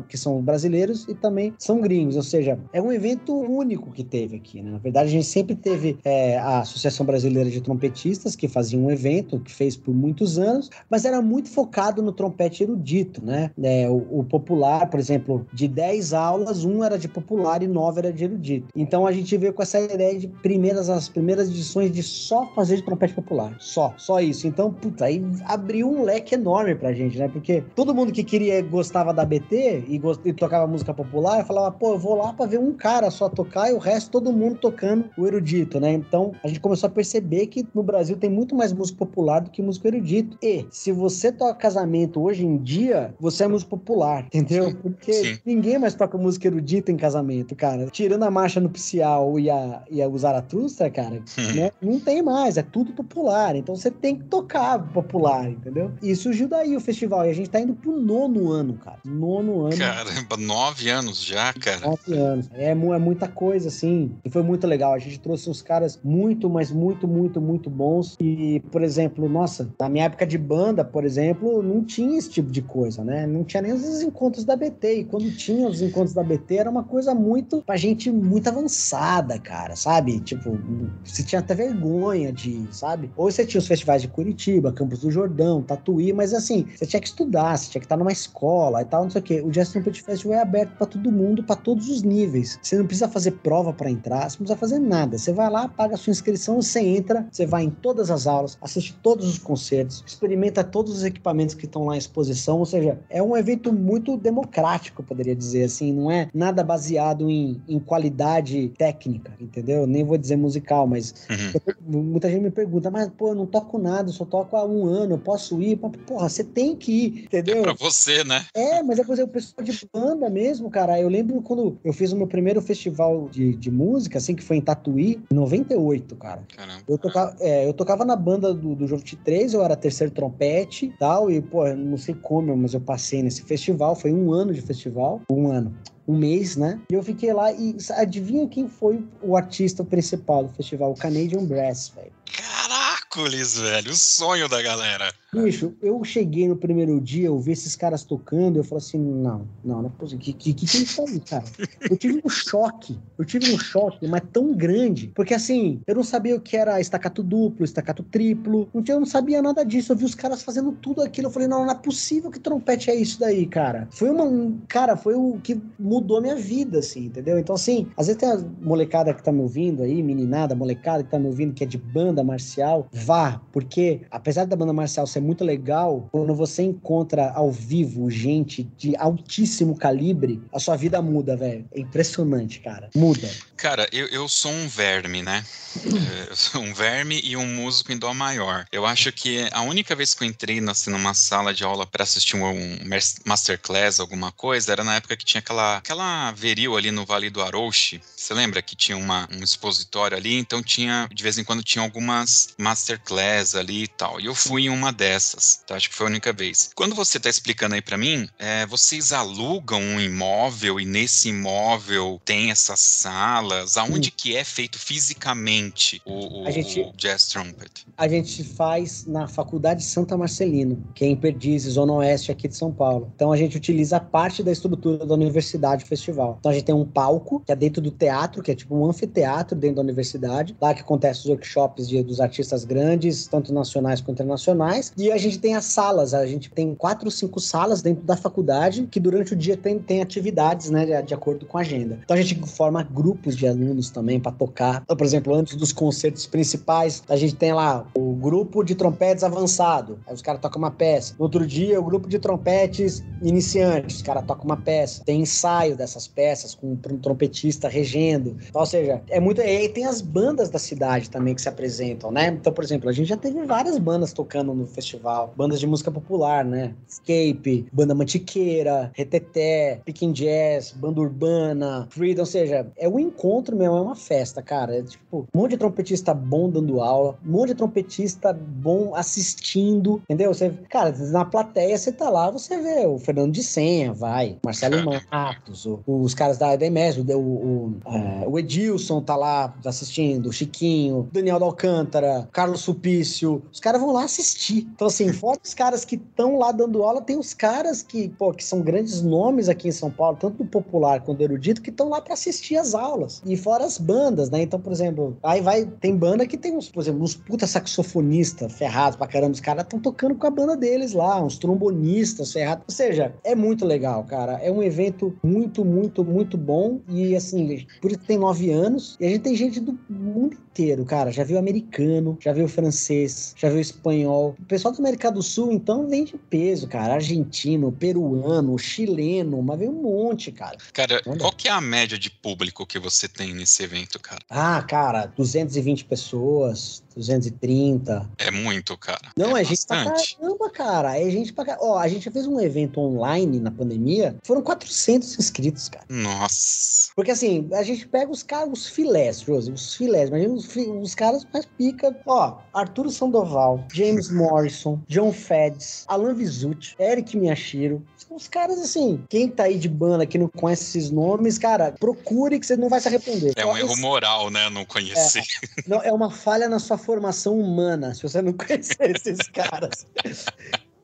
que são brasileiros e também são gringos, ou seja, é um evento único que teve aqui, né? Na verdade, a gente sempre teve é, a Associação Brasileira de Trompetistas, que fazia um evento, que fez por muitos anos, mas era muito focado no trompete erudito, né? É, o, o, popular, por exemplo, de 10 aulas, um era de popular e 9 era de erudito. Então a gente veio com essa ideia de primeiras, as primeiras edições de só fazer de trompete popular. Só, só isso. Então, puta, aí abriu um leque enorme pra gente, né? Porque todo mundo que queria, gostava da BT e, gost... e tocava música popular, falava, pô, eu vou lá pra ver um cara só tocar e o resto todo mundo tocando o erudito, né? Então a gente começou a perceber que no Brasil tem muito mais música popular do que música erudito. E se você toca casamento hoje em dia, você é músico popular, entendeu? Porque Sim. ninguém mais toca música erudita em casamento, cara. Tirando a marcha nupcial e a, e a Zaratustra, cara, né? Não tem mais, é tudo popular. Então você tem que tocar popular, entendeu? E surgiu daí o festival. E a gente tá indo pro nono ano, cara. Nono ano.
Caramba, nove anos já, cara.
Nove anos. É, é muita coisa, assim. E foi muito legal. A gente trouxe uns caras muito, mas muito, muito, muito bons. E, por exemplo, nossa, na minha época de banda, por exemplo, não tinha esse tipo de coisa, né? Não tinha nem os encontros da BT. E quando tinha os encontros da BT, era uma coisa muito, pra gente muito avançada, cara, sabe? Tipo, você tinha até vergonha de, sabe? Ou você tinha os festivais de Curitiba, Campos do Jordão, Tatuí, mas assim, você tinha que estudar, você tinha que estar numa escola e tal, não sei o quê. O Jazz Trumpet Festival é aberto para todo mundo, para todos os níveis. Você não precisa fazer prova para entrar, você não precisa fazer nada. Você vai lá, paga a sua inscrição, você entra, você vai em todas as aulas, assiste todos os concertos, experimenta todos os equipamentos que estão lá em exposição, ou seja, é um evento muito democrático, poderia dizer assim, não é nada baseado em, em qualidade técnica, entendeu? Nem vou dizer musical, mas uhum. muita gente me pergunta, mas pô, eu não toco nada, eu só toco há um ano, eu posso ir? Porra, você tem que ir, entendeu? É
pra você, né?
É, mas é coisa, o pessoal de banda mesmo, cara. Eu lembro quando eu fiz o meu primeiro festival de, de música, assim, que foi em Tatuí, em 98, cara. Caramba. Eu tocava, é, eu tocava na banda do, do Jogo 3, eu era terceiro trompete e tal, e, pô, não sei como, mas eu passei nesse festival, foi um ano de festival, um ano um mês, né? E eu fiquei lá e adivinha quem foi o artista principal do festival? O Canadian Brass, velho.
Caracoles, velho, o sonho da galera.
Bicho, eu cheguei no primeiro dia, eu vi esses caras tocando, eu falei assim, não, não, não é possível. Que, que, que, é isso aí, cara? Eu tive um choque, eu tive um choque, mas tão grande, porque assim, eu não sabia o que era estacato duplo, estacato triplo, eu não sabia nada disso, eu vi os caras fazendo tudo aquilo, eu falei, não, não é possível que trompete é isso daí, cara. Foi uma, um, cara, foi o que mudou minha vida, assim, entendeu? Então, assim, às vezes tem a molecada que tá me ouvindo aí, meninada, molecada que tá me ouvindo, que é de banda marcial, vá, porque apesar da banda marcial ser muito legal quando você encontra ao vivo gente de altíssimo calibre, a sua vida muda, velho. É impressionante, cara. Muda.
Cara, eu, eu sou um verme, né? É, eu sou um verme e um músico em dó maior. Eu acho que a única vez que eu entrei assim, numa sala de aula para assistir um, masterclass, alguma coisa, era na época que tinha aquela, aquela veril ali no Vale do Arouche. Você lembra que tinha uma, um expositório ali? Então tinha, de vez em quando, tinha algumas masterclass ali e tal. E eu fui em uma dessas, tá? Acho que foi a única vez. Quando você tá explicando aí para mim, é, vocês alugam um imóvel e nesse imóvel tem essas salas? Aonde Sim. que é feito fisicamente o, o, gente, o, Jazz Trumpet?
A gente faz na Faculdade Santa Marcelino, que é em Perdizes, Zona Oeste aqui de São Paulo. Então a gente utiliza parte da estrutura da universidade festival. Então a gente tem um palco, que é dentro do teatro, que é tipo um anfiteatro dentro da universidade, lá que acontece os workshops de, dos artistas grandes, tanto nacionais quanto internacionais. E a gente tem as salas, a gente tem quatro ou cinco salas dentro da faculdade, que durante o dia tem, tem atividades, né, de, de acordo com a agenda. Então a gente forma grupos de alunos também para tocar. Então, por exemplo, antes dos concertos principais, a gente tem lá o grupo de trompetes avançado, aí os caras tocam uma peça. No outro dia, o grupo de trompetes iniciantes, os caras tocam uma peça. Tem ensaio dessas peças com um trompetista regendo. Então, ou seja, é muito. E tem as bandas da cidade também que se apresentam, né? Então, por exemplo, a gente já teve várias bandas tocando no festival, bandas de música popular, né? Escape, Banda Mantiqueira, Reteté, Picking Jazz, Banda Urbana, Freedom, ou seja, é o encontro mesmo, é uma festa, cara. É tipo, um monte de trompetista bom dando aula, um monte de trompetista bom assistindo, entendeu? Você, cara, na plateia você tá lá, você vê o Fernando de Senha, vai, Marcelo Matos, os caras da EDMS, o, o, é, o, Edilson tá lá assistindo, o Chiquinho, Daniel da Alcântara, Carlos Supício, os caras vão lá assistir. Então, assim, fora os caras que estão lá dando aula, tem os caras que, pô, que são grandes nomes aqui em São Paulo, tanto do popular quanto do erudito, que estão lá para assistir as aulas. E fora as bandas, né? Então, por exemplo, aí vai, tem banda que tem uns, por exemplo, uns puta saxofonistas ferrados pra caramba. Os caras estão tocando com a banda deles lá, uns trombonistas ferrados. Ou seja, é muito legal, cara. É um evento muito, muito, muito bom. E assim, por isso tem nove anos. E a gente tem gente do mundo inteiro, cara. Já viu americano, já viu francês, já viu espanhol. O pessoal da América do Sul, então, vem de peso, cara. Argentino, peruano, chileno, mas vem um monte, cara.
Cara, Olha. qual que é a média de público que você tem nesse evento, cara?
Ah, cara, 220 pessoas, 230.
É muito, cara.
Não, é, é gente pra caramba, cara. É gente pra caramba. Ó, a gente fez um evento online na pandemia, foram 400 inscritos, cara.
Nossa.
Porque assim, a gente pega os caras, os filés, Josi, os filés, imagina os, os caras mais pica. Ó, Arturo Sandoval, James Morrison, John Feds, Alan Visucci, Eric Miyashiro, os caras, assim, quem tá aí de banda que não conhece esses nomes, cara, procure que você não vai se arrepender.
É um erro moral, né? Não conhecer.
É, não, é uma falha na sua formação humana, se você não conhecer esses caras.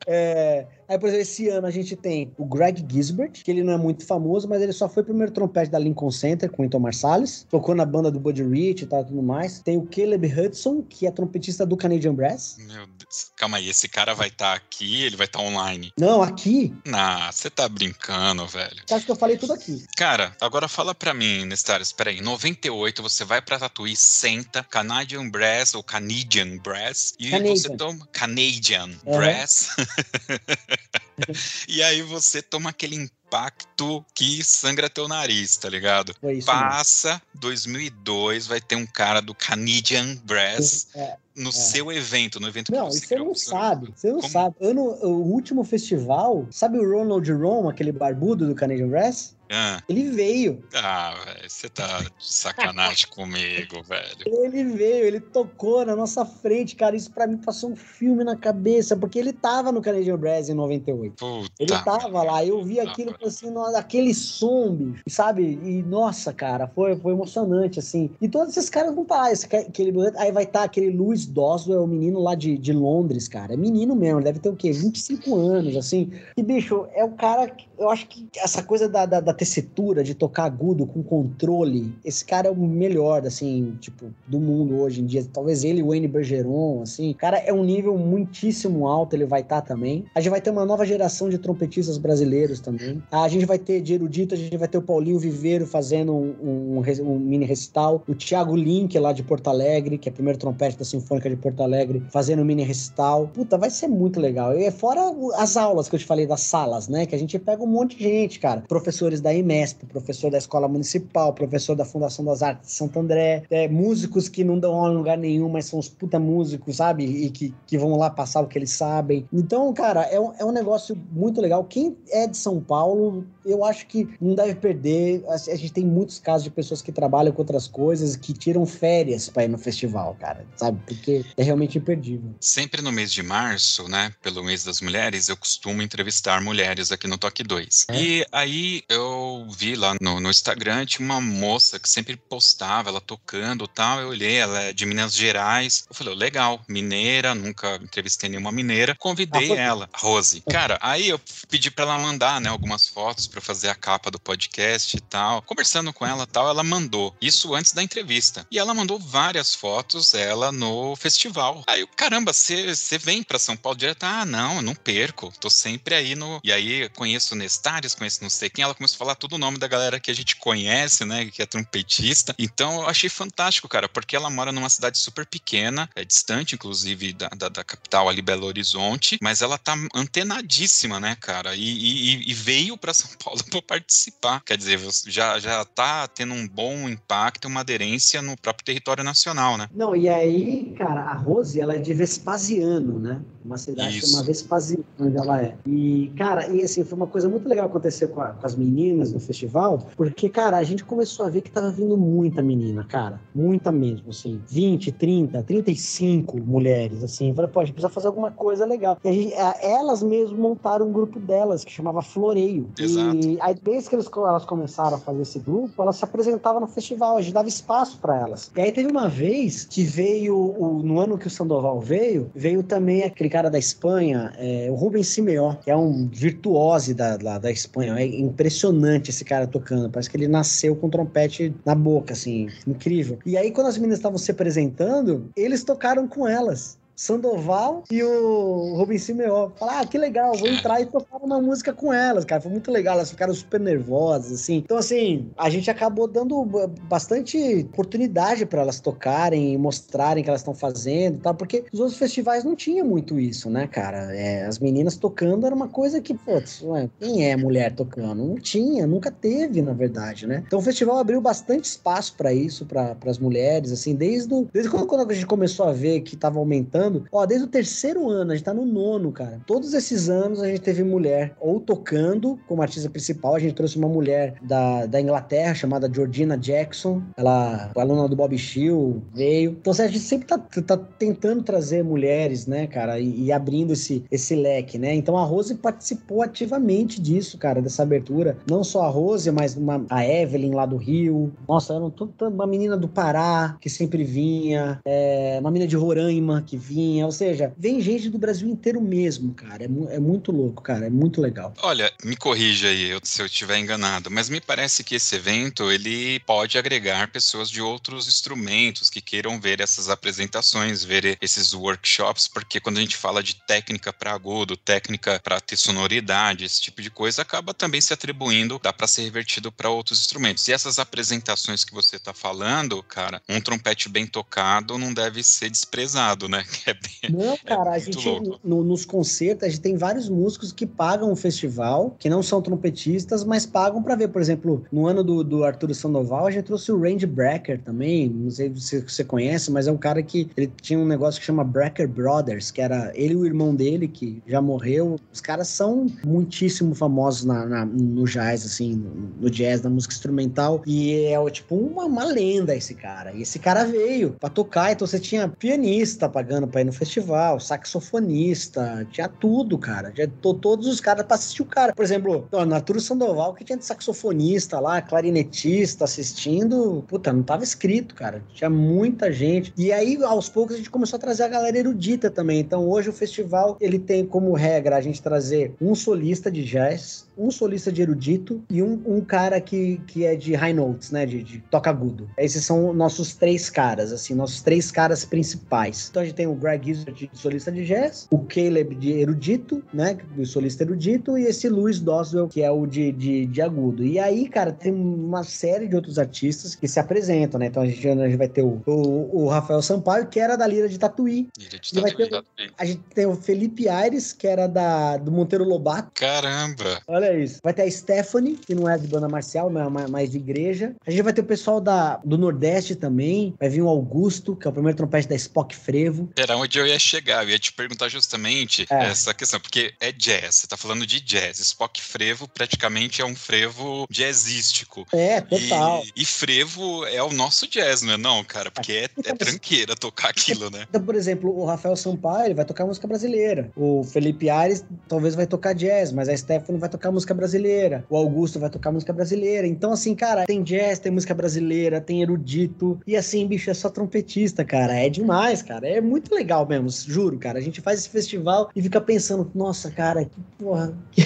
É, Aí, por exemplo, esse ano a gente tem o Greg Gisbert, que ele não é muito famoso, mas ele só foi primeiro trompete da Lincoln Center com o Tom Marsalis, tocou na banda do Buddy Rich e tal, tudo mais. Tem o Caleb Hudson, que é trompetista do Canadian Brass.
Meu Deus. Calma aí, esse cara vai estar tá aqui, ele vai estar tá online?
Não, aqui.
Nah, você tá brincando, velho.
Acha que eu falei tudo aqui?
Cara, agora fala pra mim, Nestares, peraí, em 98 você vai pra Tatuí, senta, Canadian Brass ou Canadian Brass, e Canadian. você toma Canadian uhum. Brass. e aí você toma aquele impacto que sangra teu nariz, tá ligado? Passa mesmo. 2002, vai ter um cara do Canadian Brass é, no é. seu evento, no evento
não, que você Não, você não sabe, você não Como? sabe. Ano, o último festival, sabe o Ronald Ron, aquele barbudo do Canadian Brass? Ah. Ele veio.
Ah, velho, você tá de sacanagem comigo, velho.
Ele veio, ele tocou na nossa frente, cara. Isso pra mim passou um filme na cabeça, porque ele tava no Canadian Brass em 98. Puta ele tava lá, eu vi aquilo assim, aquele som, bicho, sabe? E nossa, cara, foi, foi emocionante, assim. E todos esses caras vão estar. Esse, aquele, aí vai estar tá aquele Louis Doswell, o menino lá de, de Londres, cara. É menino mesmo, deve ter o quê? 25 anos, assim. E, bicho, é o cara. Eu acho que essa coisa da, da, da tessitura, de tocar agudo com controle, esse cara é o melhor, assim, tipo, do mundo hoje em dia. Talvez ele, o Wayne Bergeron, assim. Cara, é um nível muitíssimo alto, ele vai estar tá também. A gente vai ter uma nova geração de trompetistas brasileiros também. A gente vai ter de erudito, a gente vai ter o Paulinho Viveiro fazendo um, um, um mini recital. O Thiago Link, lá de Porto Alegre, que é primeiro trompete da Sinfônica de Porto Alegre, fazendo um mini recital. Puta, vai ser muito legal. E é fora as aulas que eu te falei das salas, né? Que a gente pega um monte de gente, cara. Professores da IMESP, professor da Escola Municipal, professor da Fundação das Artes de Santo André, é, músicos que não dão aula em lugar nenhum, mas são os puta músicos, sabe? E que, que vão lá passar o que eles sabem. Então, cara, é um, é um negócio muito legal. Quem é de São Paulo, eu acho que não deve perder. A, a gente tem muitos casos de pessoas que trabalham com outras coisas, que tiram férias para ir no festival, cara, sabe? Porque é realmente imperdível.
Sempre no mês de março, né, pelo mês das mulheres, eu costumo entrevistar mulheres aqui no Toque 2. É? E aí eu vi lá no, no Instagram, tinha uma moça que sempre postava, ela tocando tal. Eu olhei, ela é de Minas Gerais. Eu falei, legal, mineira, nunca entrevistei nenhuma mineira. Convidei ah, ela, Rose. Cara, aí eu pedi para ela mandar, né, algumas fotos para fazer a capa do podcast e tal. Conversando com ela tal, ela mandou. Isso antes da entrevista. E ela mandou várias fotos, ela no festival. Aí eu, caramba, você vem para São Paulo direto? Ah, não, eu não perco. Tô sempre aí no. E aí conheço Nestares, conheço não sei quem. Ela começou a falar todo o nome da galera que a gente conhece, né? Que é trompetista. Então eu achei fantástico, cara, porque ela mora numa cidade super pequena, é distante, inclusive, da, da, da capital ali, Belo Horizonte, mas ela tá antenadíssima, né, cara? E, e, e veio para São Paulo para participar. Quer dizer, já, já tá tendo um bom impacto, uma aderência no próprio território nacional, né?
Não, e aí, cara, a Rose, ela é de Vespasiano, né? Uma cidade Isso. chamada Vespasiano, onde ela é. E, cara, e assim, foi uma coisa muito legal acontecer com, a, com as meninas no festival, porque, cara, a gente começou a ver que tava vindo muita menina, cara. Muita mesmo, assim. 20, 30, 35 mulheres, assim. Eu falei, pô, a gente precisa fazer alguma coisa legal. E gente, elas mesmo montaram um grupo delas, que chamava Floreio.
Exato.
E aí, desde que eles, elas começaram a fazer esse grupo, elas se apresentavam no festival, a gente dava espaço para elas. E aí teve uma vez que veio, o, no ano que o Sandoval veio, veio também aquele cara da Espanha, é, o Rubens Simeó, que é um virtuose da, da, da Espanha. É impressionante esse cara tocando. Parece que ele nasceu com trompete na boca, assim, incrível. E aí, quando as meninas estavam se apresentando, eles tocaram com elas. Sandoval e o Rubens Simeon. Falar, ah, que legal, vou entrar e tocar uma música com elas, cara. Foi muito legal, elas ficaram super nervosas, assim. Então, assim, a gente acabou dando bastante oportunidade para elas tocarem e mostrarem o que elas estão fazendo e tal, porque os outros festivais não tinham muito isso, né, cara? É, as meninas tocando era uma coisa que, putz, quem é mulher tocando? Não tinha, nunca teve, na verdade, né? Então o festival abriu bastante espaço para isso, para as mulheres, assim, desde, o, desde quando, quando a gente começou a ver que tava aumentando, ó, desde o terceiro ano, a gente tá no nono, cara. Todos esses anos a gente teve mulher ou tocando como artista principal, a gente trouxe uma mulher da, da Inglaterra chamada Georgina Jackson, ela, aluna do Bob Shield, veio. Então assim, a gente sempre tá, tá tentando trazer mulheres, né, cara, e, e abrindo esse, esse leque, né? Então a Rose participou ativamente disso, cara, dessa abertura. Não só a Rose, mas uma, a Evelyn lá do Rio. Nossa, era uma menina do Pará que sempre vinha, é, uma menina de Roraima que vinha. Ou seja, vem gente do Brasil inteiro mesmo, cara. É, é muito louco, cara. É muito legal.
Olha, me corrija aí se eu estiver enganado, mas me parece que esse evento ele pode agregar pessoas de outros instrumentos que queiram ver essas apresentações, ver esses workshops, porque quando a gente fala de técnica para agudo, técnica para ter sonoridade, esse tipo de coisa, acaba também se atribuindo, dá para ser revertido para outros instrumentos. E essas apresentações que você está falando, cara, um trompete bem tocado não deve ser desprezado, né?
É bem, não, é cara, é a gente no, nos concertos, a gente tem vários músicos que pagam o festival, que não são trompetistas, mas pagam para ver. Por exemplo, no ano do, do Arthur Sandoval, a gente trouxe o Randy Brecker também, não sei se você conhece, mas é um cara que ele tinha um negócio que chama Brecker Brothers, que era ele e o irmão dele, que já morreu. Os caras são muitíssimo famosos na, na no jazz, assim, no, no, jazz, na música instrumental. E é tipo uma, uma lenda esse cara. E esse cara veio pra tocar, então você tinha pianista pagando pra ir no festival, saxofonista, tinha tudo, cara. Tinha todos os caras pra assistir o cara. Por exemplo, o Arturo Sandoval, que tinha de saxofonista lá, clarinetista assistindo, puta, não tava escrito, cara. Tinha muita gente. E aí, aos poucos, a gente começou a trazer a galera erudita também. Então, hoje o festival, ele tem como regra a gente trazer um solista de jazz, um solista de erudito e um, um cara que, que é de high notes, né? De, de toca agudo. Esses são nossos três caras, assim, nossos três caras principais. Então a gente tem o Greg Gizzard de solista de jazz, o Caleb de erudito, né? De solista erudito, e esse Louis Doswell, que é o de, de, de, agudo. E aí, cara, tem uma série de outros artistas que se apresentam, né? Então a gente, a gente vai ter o, o, o, Rafael Sampaio, que era da Lira de Tatuí. Lira de Tatuí. Ter, a gente tem o Felipe Aires, que era da, do Monteiro Lobato.
Caramba!
Olha Isso. Vai ter a Stephanie, que não é de banda marcial, mas mais de igreja. A gente vai ter o pessoal da, do Nordeste também. Vai vir o Augusto, que é o primeiro trompete da Spock Frevo.
Era onde eu ia chegar. Eu ia te perguntar justamente é. essa questão, porque é jazz. Você tá falando de jazz. Spock Frevo praticamente é um frevo jazzístico.
É, total.
E, e frevo é o nosso jazz, não é não, cara? Porque é, é tranqueira tocar aquilo, né?
Então, por exemplo, o Rafael Sampaio, ele vai tocar música brasileira. O Felipe Ares talvez vai tocar jazz, mas a Stephanie vai tocar música brasileira. O Augusto vai tocar música brasileira. Então, assim, cara, tem jazz, tem música brasileira, tem erudito. E assim, bicho, é só trompetista, cara. É demais, cara. É muito legal mesmo, juro, cara. A gente faz esse festival e fica pensando, nossa, cara, que porra, que,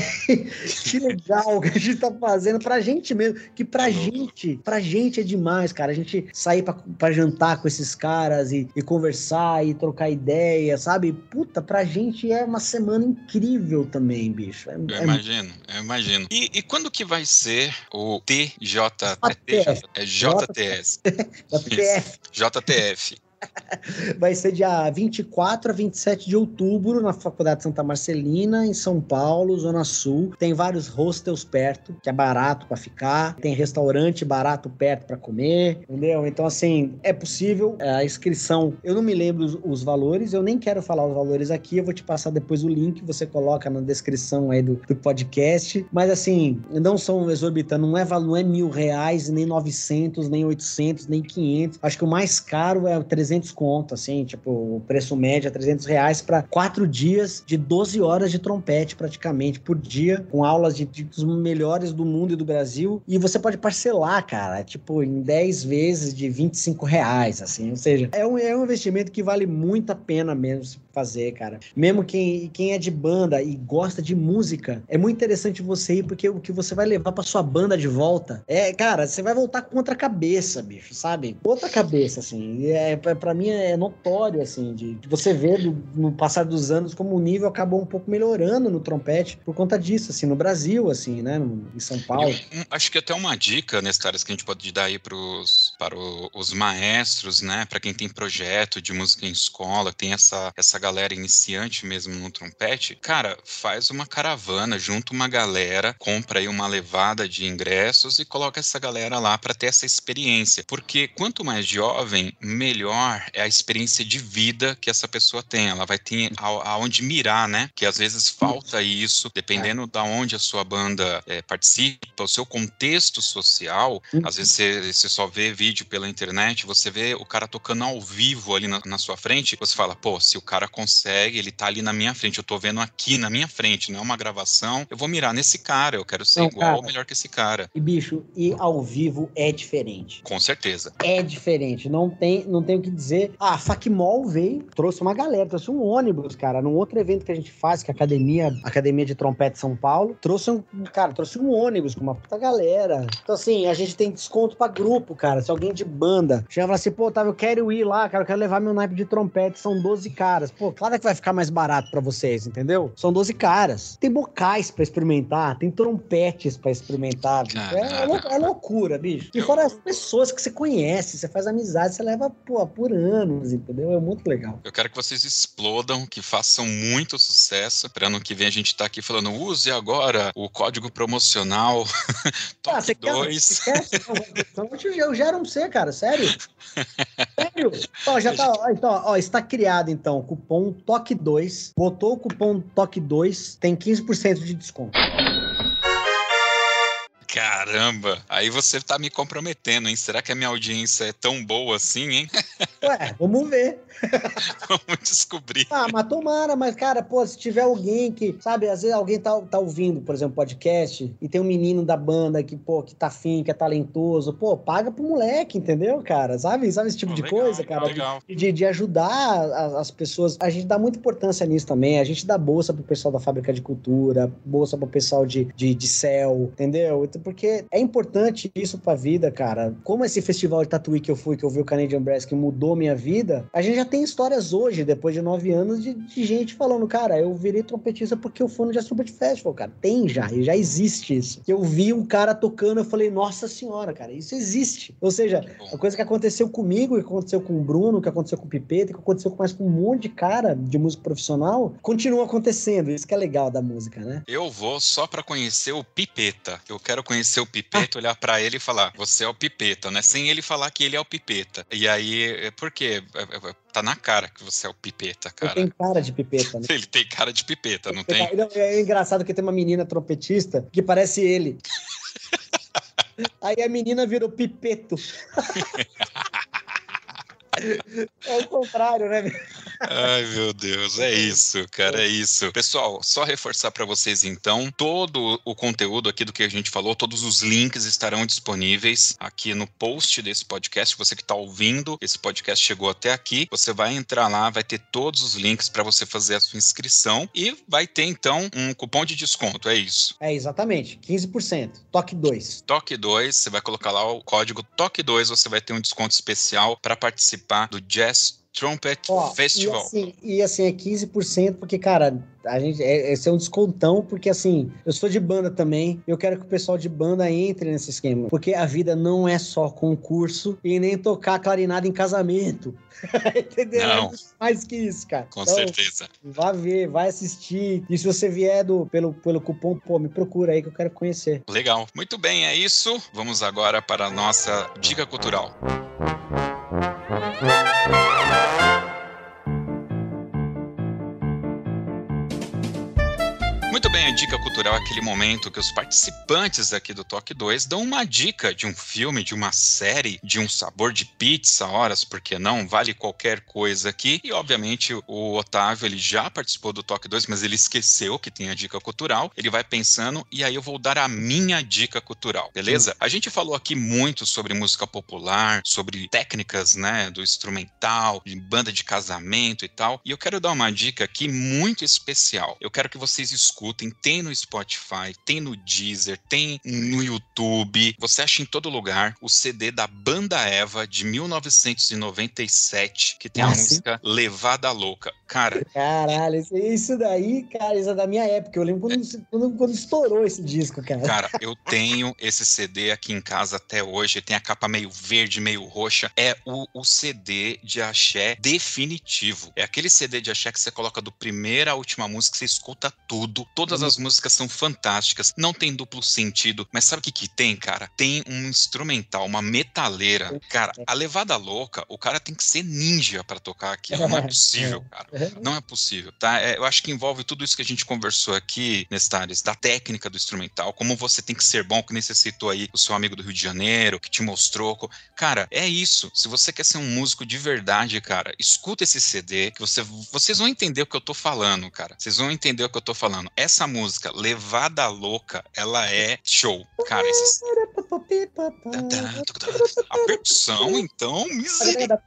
que legal que a gente tá fazendo pra gente mesmo. Que pra gente, pra gente é demais, cara. A gente sair pra, pra jantar com esses caras e, e conversar e trocar ideia, sabe? Puta, pra gente é uma semana incrível também, bicho. É,
é imagino, eu imagino. E, e, quando que vai ser o TJ, é JTS? JTF. JTF.
Vai ser dia 24 a 27 de outubro na Faculdade Santa Marcelina, em São Paulo, Zona Sul. Tem vários hostels perto, que é barato para ficar. Tem restaurante barato perto para comer, entendeu? Então, assim, é possível. É, a inscrição, eu não me lembro os, os, valores, eu nem quero falar os valores aqui, eu vou te passar depois o link, você coloca na descrição aí do, do podcast. Mas, assim, não são exorbitantes, não é, não é mil reais, nem 900, nem 800, nem 500. Acho que o mais caro é o 300 300 conto, assim, tipo, o preço médio é 300 reais para quatro dias de 12 horas de trompete praticamente por dia, com aulas de, de, dos melhores do mundo e do Brasil. E você pode parcelar, cara, tipo, em 10 vezes de 25 reais, assim. Ou seja, é um, é um investimento que vale muito a pena mesmo fazer, cara. Mesmo quem, quem é de banda e gosta de música, é muito interessante você ir, porque o que você vai levar pra sua banda de volta é, cara, você vai voltar com outra cabeça, bicho, sabe? Outra cabeça, assim. É, para mim é notório, assim, de, de você ver do, no passar dos anos como o nível acabou um pouco melhorando no trompete por conta disso, assim, no Brasil, assim, né, no, em São Paulo.
Eu, acho que até uma dica, Nestares, que a gente pode dar aí pros, para os maestros, né, para quem tem projeto de música em escola, tem essa, essa galera iniciante mesmo no trompete, cara, faz uma caravana, junta uma galera, compra aí uma levada de ingressos e coloca essa galera lá para ter essa experiência. Porque quanto mais jovem, melhor é a experiência de vida que essa pessoa tem. Ela vai ter aonde mirar, né? Que às vezes falta isso, dependendo da onde a sua banda é, participa, o seu contexto social. Uhum. Às vezes você, você, só vê vídeo pela internet, você vê o cara tocando ao vivo ali na, na sua frente, você fala, pô, se o cara consegue, ele tá ali na minha frente, eu tô vendo aqui na minha frente, não é uma gravação, eu vou mirar nesse cara, eu quero ser não, igual ou melhor que esse cara.
E bicho, e ao vivo é diferente.
Com certeza.
É diferente, não tem, não tem o que dizer. Ah, Facmol veio, trouxe uma galera, trouxe um ônibus, cara, num outro evento que a gente faz, que é a Academia, Academia de Trompete São Paulo, trouxe um, cara, trouxe um ônibus com uma puta galera. Então assim, a gente tem desconto para grupo, cara. Se alguém de banda chega e fala assim, pô, Otávio, eu quero ir lá, cara, eu quero levar meu naipe de trompete, são 12 caras. Pô, claro que vai ficar mais barato para vocês, entendeu? São 12 caras. Tem bocais para experimentar, tem trompetes para experimentar. É, é, é, loucura, bicho. E fora as pessoas que você conhece, você faz amizade, você leva pô, por anos, entendeu? É muito legal.
Eu quero que vocês explodam, que façam muito sucesso. Para ano que vem a gente tá aqui falando, use agora o código promocional
Top ah, você 2. Quer, você quer? Então, eu já não sei, cara, sério. Sério? Ó, já tá, ó, então, ó, está criado então o cupom TOC2. Botou o cupom TOC2, tem 15% de desconto.
Caramba, aí você tá me comprometendo, hein? Será que a minha audiência é tão boa assim, hein?
Ué, vamos ver.
vamos descobrir.
Ah, mas tomara, mas cara, pô, se tiver alguém que, sabe, às vezes alguém tá, tá ouvindo, por exemplo, podcast, e tem um menino da banda que, pô, que tá afim, que é talentoso, pô, paga pro moleque, entendeu, cara? Sabe, sabe esse tipo pô, de legal, coisa, cara? Legal. De, de ajudar as, as, pessoas. A gente dá muita importância nisso também. A gente dá bolsa pro pessoal da fábrica de cultura, bolsa pro pessoal de, de, de céu, entendeu? Porque é importante isso pra vida, cara. Como esse festival de Tatuí que eu fui, que eu vi o Canadian Brass, que mudou minha vida, a gente já tem histórias hoje, depois de nove anos, de, de gente falando, cara, eu virei trompetista porque eu fui no Jazz Trumpet Festival, cara. Tem já, e já existe isso. Eu vi um cara tocando, eu falei, nossa senhora, cara, isso existe. Ou seja, a coisa que aconteceu comigo, que aconteceu com o Bruno, que aconteceu com o Pipeta, que aconteceu com mais com um monte de cara de música profissional, continua acontecendo. Isso que é legal da música, né?
Eu vou só para conhecer o Pipeta. Eu quero conhecer o Pipeta, olhar para ele e falar, você é o Pipeta, né? Sem ele falar que ele é o Pipeta. E aí, é, por quê? É, é, tá na cara que você é o Pipeta, cara.
Ele tem cara de Pipeta, né?
ele tem cara de Pipeta, não tem?
É engraçado que tem uma menina trompetista que parece ele. Aí a menina virou Pipeto. É o contrário, né?
Ai, meu Deus, é isso, cara, é isso. Pessoal, só reforçar para vocês então, todo o conteúdo aqui do que a gente falou, todos os links estarão disponíveis aqui no post desse podcast. Você que está ouvindo, esse podcast chegou até aqui, você vai entrar lá, vai ter todos os links para você fazer a sua inscrição e vai ter então um cupom de desconto, é isso.
É exatamente, 15%, toque 2.
Toque 2, você vai colocar lá o código toque 2, você vai ter um desconto especial para participar do Jazz Trumpet Ó, Festival.
E assim, e assim, é 15%, porque, cara, a gente, é, esse é um descontão, porque assim, eu sou de banda também, eu quero que o pessoal de banda entre nesse esquema, porque a vida não é só concurso e nem tocar clarinada em casamento. Entendeu? Não. É mais que isso, cara.
Com então, certeza.
Vá ver, vai assistir. E se você vier do, pelo, pelo cupom, pô, me procura aí que eu quero conhecer.
Legal. Muito bem, é isso. Vamos agora para a nossa dica cultural. Muito bem, a dica cultural é aquele momento que os participantes aqui do Toque 2 dão uma dica de um filme, de uma série, de um sabor de pizza, horas, porque não, vale qualquer coisa aqui. E obviamente o Otávio, ele já participou do Toque 2, mas ele esqueceu que tem a dica cultural. Ele vai pensando e aí eu vou dar a minha dica cultural, beleza? A gente falou aqui muito sobre música popular, sobre técnicas, né, do instrumental, de banda de casamento e tal. E eu quero dar uma dica aqui muito especial. Eu quero que vocês escutem tem no Spotify, tem no Deezer, tem no YouTube. Você acha em todo lugar o CD da Banda Eva de 1997, que tem a música Levada Louca. Cara.
Caralho, isso daí, cara, isso é da minha época. Eu lembro quando, é... quando, quando estourou esse disco, cara.
Cara, eu tenho esse CD aqui em casa até hoje. Tem a capa meio verde, meio roxa. É o, o CD de axé definitivo. É aquele CD de axé que você coloca do primeiro à última música, você escuta tudo. Todas as músicas são fantásticas. Não tem duplo sentido. Mas sabe o que, que tem, cara? Tem um instrumental, uma metaleira. Cara, a levada louca, o cara tem que ser ninja para tocar aqui. Não é possível, cara. Não é possível, tá? É, eu acho que envolve tudo isso que a gente conversou aqui, Nestares, da técnica do instrumental, como você tem que ser bom, que necessitou aí o seu amigo do Rio de Janeiro, que te mostrou. Cara, é isso. Se você quer ser um músico de verdade, cara, escuta esse CD, que você, vocês vão entender o que eu tô falando, cara. Vocês vão entender o que eu tô falando. Essa música, Levada Louca, ela é show. Cara, esse... A percussão, então, misericórdia.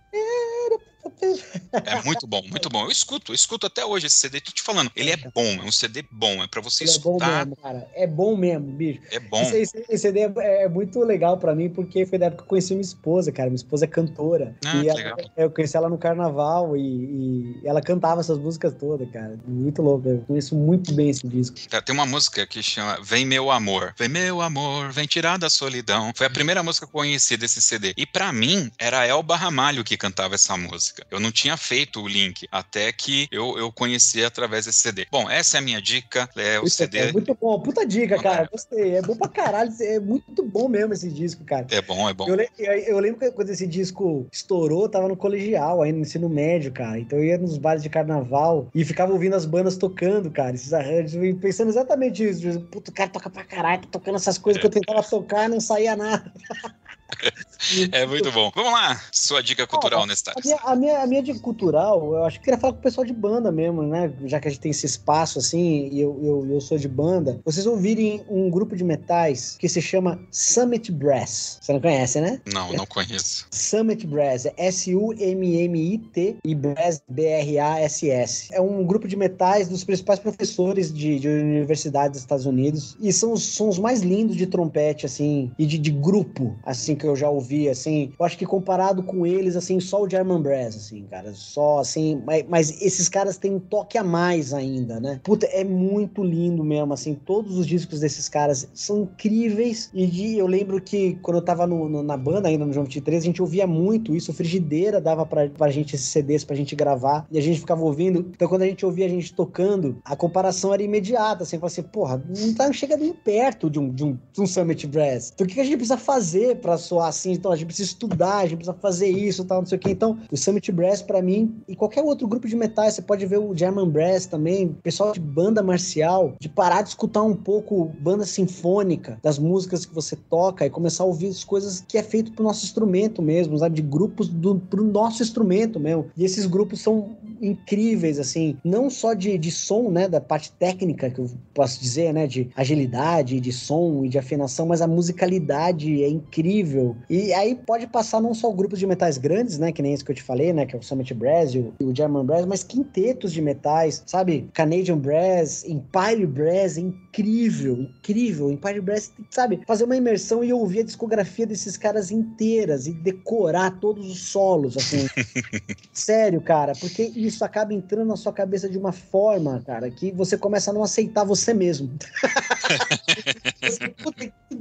É muito bom, muito bom. Eu escuto, eu escuto até hoje esse CD, tô te falando. Ele é bom, é um CD bom, é para você ele escutar.
É bom mesmo, cara. É bom mesmo, bicho.
É bom.
Esse, esse, esse CD é, é, muito legal para mim, porque foi da época que eu conheci minha esposa, cara. Minha esposa é cantora. Ah, e ela, eu conheci ela no carnaval e, e, ela cantava essas músicas todas, cara. Muito louco. Eu conheço muito bem esse disco.
Cara, tem uma música que chama Vem Meu Amor. Vem Meu Amor, vem tirar da solidão. Foi a primeira música que eu conheci desse CD. E para mim, era Elba Ramalho que cantava essa música. Eu não tinha feito o link, até que eu, eu conheci através desse CD. Bom, essa é a minha dica, é o CD.
É muito bom, puta dica, cara, gostei. É bom pra caralho, é muito bom mesmo esse disco, cara.
É bom, é bom.
Eu, eu lembro que quando esse disco estourou, tava no colegial, ainda no ensino médio, cara. Então eu ia nos bares de carnaval e ficava ouvindo as bandas tocando, cara, esses arranjos, pensando exatamente isso. Puta, o cara toca pra caralho, tá tocando essas coisas que eu tentava tocar e não saía nada.
É muito bom. Vamos lá, sua dica cultural, ah, Nestar.
A minha, a, minha, a minha dica cultural, eu acho que queria falar com o pessoal de banda mesmo, né? Já que a gente tem esse espaço assim, e eu, eu, eu sou de banda. Vocês ouvirem um grupo de metais que se chama Summit Brass. Você não conhece, né?
Não, não conheço.
Summit Brass, é S-U-M-M-I-T e Brass, B-R-A-S-S. É um grupo de metais dos principais professores de, de universidades dos Estados Unidos e são os sons mais lindos de trompete, assim, e de, de grupo, assim, que eu já ouvi, assim. Eu acho que comparado com eles, assim, só o German Brass, assim, cara. Só, assim, mas, mas esses caras têm um toque a mais ainda, né? Puta, é muito lindo mesmo, assim. Todos os discos desses caras são incríveis. E de, eu lembro que quando eu tava no, no, na banda ainda, no João 23, a gente ouvia muito isso. Frigideira dava pra, pra gente esses CDs pra gente gravar. E a gente ficava ouvindo. Então, quando a gente ouvia a gente tocando, a comparação era imediata, assim. Falei assim, porra, não tá chega nem perto de um, de um, de um Summit Brass. Então, o que a gente precisa fazer pra soar assim? Então, a gente precisa estudar, a gente precisa fazer isso, tal, não sei o quê. Então, o Summit Brass, para mim, e qualquer outro grupo de metais, você pode ver o German Brass também, pessoal de banda marcial, de parar de escutar um pouco banda sinfônica, das músicas que você toca e começar a ouvir as coisas que é feito pro nosso instrumento mesmo, sabe? De grupos do, pro nosso instrumento mesmo. E esses grupos são incríveis, assim, não só de, de som, né, da parte técnica, que eu posso dizer, né, de agilidade, de som e de afinação, mas a musicalidade é incrível. E aí pode passar não só grupos de metais grandes, né, que nem esse que eu te falei, né, que é o Summit Brass e o German Brass, mas quintetos de metais, sabe? Canadian Brass, Empire Brass, é incrível, incrível. Empire Brass, sabe? Fazer uma imersão e ouvir a discografia desses caras inteiras e decorar todos os solos, assim. Sério, cara, porque isso acaba entrando na sua cabeça de uma forma, cara, que você começa a não aceitar você mesmo.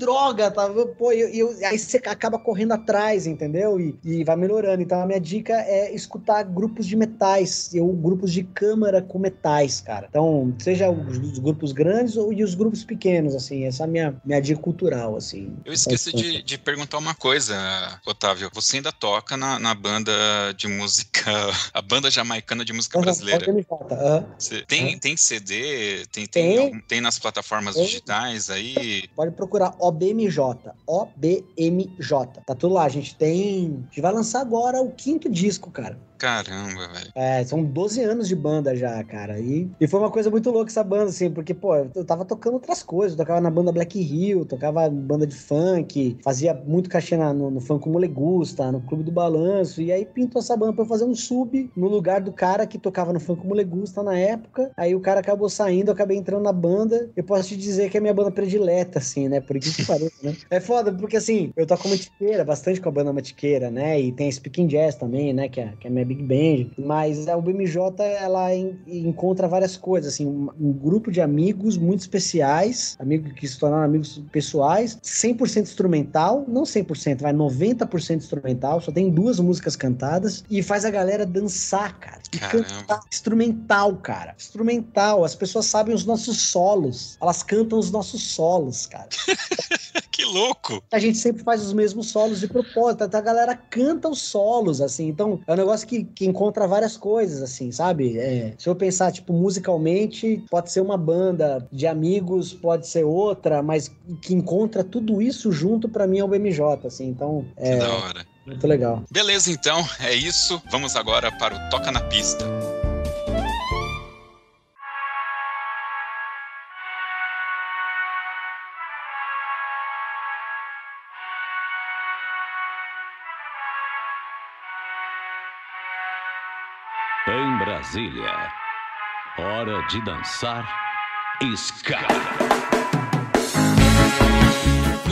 Droga, tá? Pô, eu, aí você acaba correndo atrás, entendeu? E, e vai melhorando. Então a minha dica é escutar grupos de metais, ou grupos de câmara com metais, cara. Então, seja os, os grupos grandes ou e os grupos pequenos, assim. Essa é a minha, minha dica cultural, assim.
Eu esqueci de, de perguntar uma coisa, Otávio. Você ainda toca na, na banda de música, a banda jamaicana de música uhum, brasileira. Uhum. Tem, uhum. tem CD? Tem, tem, tem, tem nas plataformas tem. digitais aí?
Pode procurar OBMJ. OBMJ. Tá tudo lá. A gente tem. A gente vai lançar agora o quinto disco, cara.
Caramba, velho.
É, são 12 anos de banda já, cara. E, e foi uma coisa muito louca essa banda, assim, porque, pô, eu tava tocando outras coisas. Eu tocava na banda Black Hill, tocava banda de funk, fazia muito cachê na, no, no funk como Legusta, no Clube do Balanço. E aí pintou essa banda pra eu fazer um sub no lugar do cara que tocava no funk como Legusta na época. Aí o cara acabou saindo, eu acabei entrando na banda. Eu posso te dizer que é a minha banda predileta, assim, né? Por isso que pareça, né? É foda, porque assim, eu toco matiqueira, bastante com a banda matiqueira, né? E tem a Speaking Jazz também, né? Que é, que é a minha Big Band. Mas a BMJ, ela en, encontra várias coisas, assim, um, um, grupo de amigos muito especiais, amigos que se tornaram amigos pessoais, 100% instrumental, não 100%, vai 90% instrumental, só tem duas músicas cantadas e faz a galera dançar, cara. E cantar instrumental, cara. Instrumental. As pessoas sabem os nossos solos. Elas cantam os nossos solos, cara.
que louco!
A gente sempre faz os mesmos solos de propósito. A galera canta os solos, assim. Então, é um negócio que, que encontra várias coisas, assim, sabe? É, se eu pensar, tipo, musicalmente, pode ser uma banda de amigos, pode ser outra, mas que encontra tudo isso junto, para mim, é o BMJ, assim. Então, é.
Que da hora.
Muito legal.
Beleza, então, é isso. Vamos agora para o Toca na Pista.
Brasília, hora de dançar ska.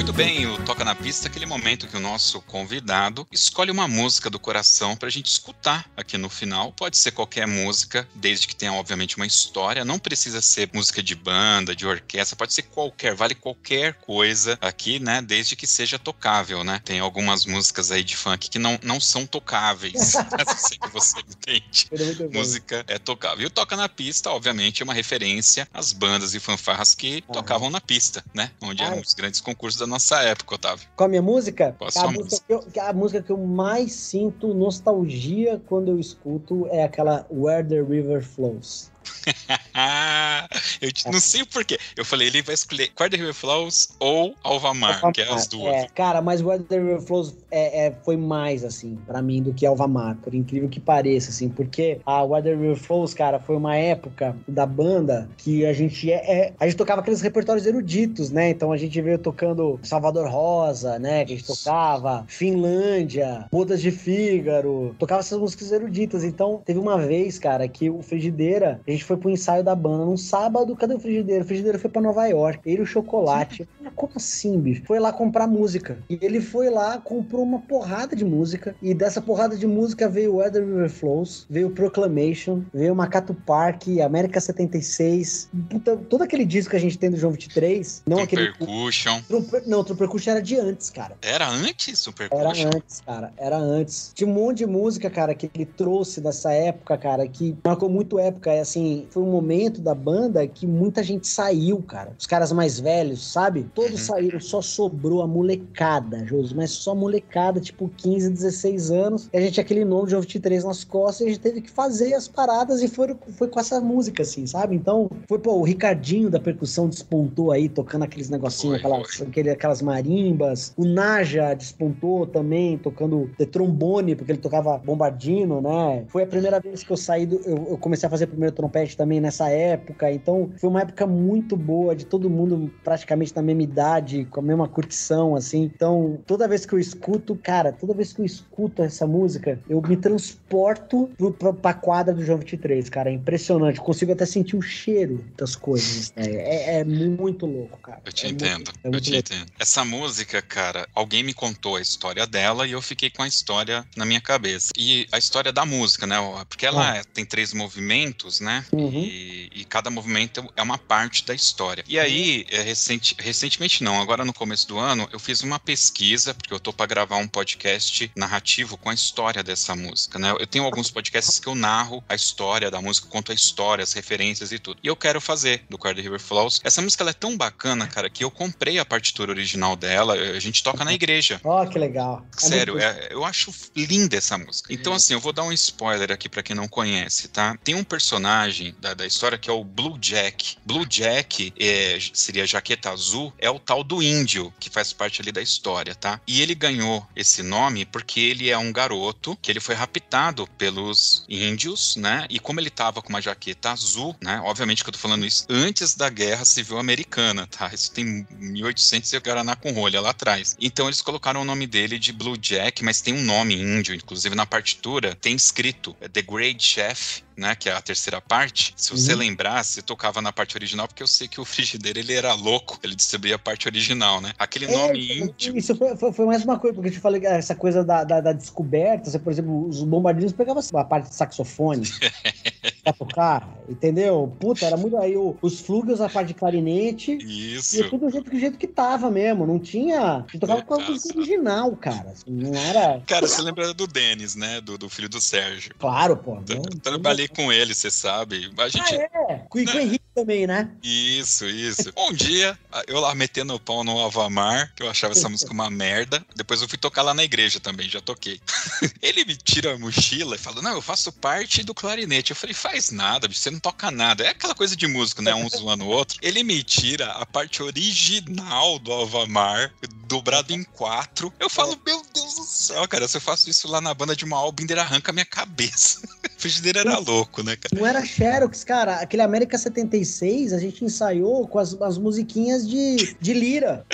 Muito bem, o Toca na Pista é aquele momento que o nosso convidado escolhe uma música do coração para a gente escutar aqui no final. Pode ser qualquer música, desde que tenha, obviamente, uma história. Não precisa ser música de banda, de orquestra, pode ser qualquer, vale qualquer coisa aqui, né? Desde que seja tocável, né? Tem algumas músicas aí de funk que não, não são tocáveis. sei que você entende. Música é tocável. E o Toca na Pista, obviamente, é uma referência às bandas e fanfarras que uhum. tocavam na pista, né? Onde eram os grandes concursos da nossa época, Otávio.
Com a minha música?
Qual a, a,
música, música? Que eu, a música que eu mais sinto nostalgia quando eu escuto é aquela Where the River Flows.
eu não sei porquê. Eu falei, ele vai escolher Quarter River Flows ou Alvamar, Alvamar, que é as duas.
É, cara, mas Quarter River Flows é, é, foi mais, assim, para mim, do que Alvamar, por incrível que pareça, assim, porque a Water River Flows, cara, foi uma época da banda que a gente é, é, a gente tocava aqueles repertórios eruditos, né? Então a gente veio tocando Salvador Rosa, né? Que a gente tocava Finlândia, Bodas de Fígaro, tocava essas músicas eruditas. Então teve uma vez, cara, que o Frigideira, a gente foi pro ensaio da banda num sábado, cadê o Frigideira? O Frigideira foi para Nova York, ele e o Chocolate. Como assim, bicho? Foi lá comprar música. E ele foi lá, comprou uma porrada de música. E dessa porrada de música veio Weather River Flows, veio Proclamation, veio Macato Park, América 76. Puta, todo aquele disco que a gente tem do João 23. Não
True
aquele.
Percussion.
True, não, True Percussion era de antes, cara.
Era antes o Percussion?
Era antes, cara. Era antes. Tinha um monte de música, cara, que ele trouxe dessa época, cara, que marcou muito época. É assim, foi um momento da banda que muita gente saiu, cara. Os caras mais velhos, sabe? Todos uhum. saíram, só sobrou a molecada, Josi, mas só molecada, tipo 15, 16 anos. E a gente aquele nome de Jovem 3 nas costas e a gente teve que fazer as paradas e foi, foi com essa música, assim, sabe? Então, foi, pô, o Ricardinho da percussão despontou aí, tocando aqueles negocinhos, aquelas, aquele, aquelas marimbas. O Naja despontou também, tocando de trombone, porque ele tocava bombardino, né? Foi a primeira vez que eu saí do. Eu, eu comecei a fazer primeiro trompete também nessa época. Então, foi uma época muito boa, de todo mundo praticamente na mesma idade, com a mesma curtição, assim. Então, toda vez que eu escuto, cara, toda vez que eu escuto essa música, eu me transporto pro, pro, pra quadra do João 23, cara. É impressionante. Eu consigo até sentir o cheiro das coisas. Né? É, é, muito louco, cara.
Eu te
é
entendo.
Muito,
é eu te louco. entendo. Essa música, cara, alguém me contou a história dela e eu fiquei com a história na minha cabeça. E a história da música, né? Porque ela ah. tem três movimentos, né? Uhum. E, e, cada movimento é uma parte da história. E aí, é, recente, recentemente não, agora no começo do ano, eu fiz uma pesquisa, porque eu tô para gravar um podcast narrativo com a história dessa música, né? Eu tenho alguns podcasts que eu narro a história da música, conto a história, as referências e tudo. E eu quero fazer do Card River Flows. Essa música é tão bacana, cara, que eu comprei a partitura original dela, a gente toca na igreja.
Ó, oh, que legal.
É Sério, é, eu acho linda essa música. Então, assim, eu vou dar um spoiler aqui para quem não conhece, tá? Tem um personagem personagem da, história que é o Blue Jack. Blue Jack é, seria jaqueta azul, é o tal do índio que faz parte ali da história, tá? E ele ganhou esse nome porque ele é um garoto que ele foi raptado pelos índios, né? E como ele tava com uma jaqueta azul, né? Obviamente que eu tô falando isso antes da Guerra Civil Americana, tá? Isso tem 1800 e Guaraná com rolha lá atrás. Então eles colocaram o nome dele de Blue Jack, mas tem um nome índio, inclusive na partitura tem escrito The Great Chef né, que é a terceira parte, se você uhum. lembrar, você tocava na parte original, porque eu sei que o Frigideiro ele era louco, ele distribuía a parte original, né? Aquele é, nome íntimo.
Isso foi, foi, foi, mais uma coisa, porque eu te falei essa coisa da, da, da descoberta, você, por exemplo, os bombardeiros pegavam a parte de saxofone. pra tocar, entendeu? Puta, era muito. Aí os flugels, a parte de clarinete.
Isso.
E tudo do jeito, do jeito que tava mesmo. Não tinha. A gente tocava com a música original, cara. Assim, não era.
Cara, você lembra do Denis, né? Do, do filho do Sérgio.
Claro, pô.
Eu, trabalhei com ele, você sabe. A gente...
Ah, é. Com, com o Henrique também, né?
Isso, isso. Um dia, eu lá metendo o pau no Avamar, que eu achava essa música uma merda. Depois eu fui tocar lá na igreja também, já toquei. ele me tira a mochila e fala: Não, eu faço parte do clarinete. Eu falei: Faz nada, você não toca nada. É aquela coisa de músico, né? Um zoando o outro. Ele me tira a parte original do Avamar, dobrado em quatro. Eu falo: Meu Deus do céu, cara, se eu faço isso lá na banda de uma o Binder arranca a minha cabeça. o frigideiro era louco, né, cara?
Não era Xerox, cara. Aquele América 76, a gente ensaiou com as, as musiquinhas de, de lira.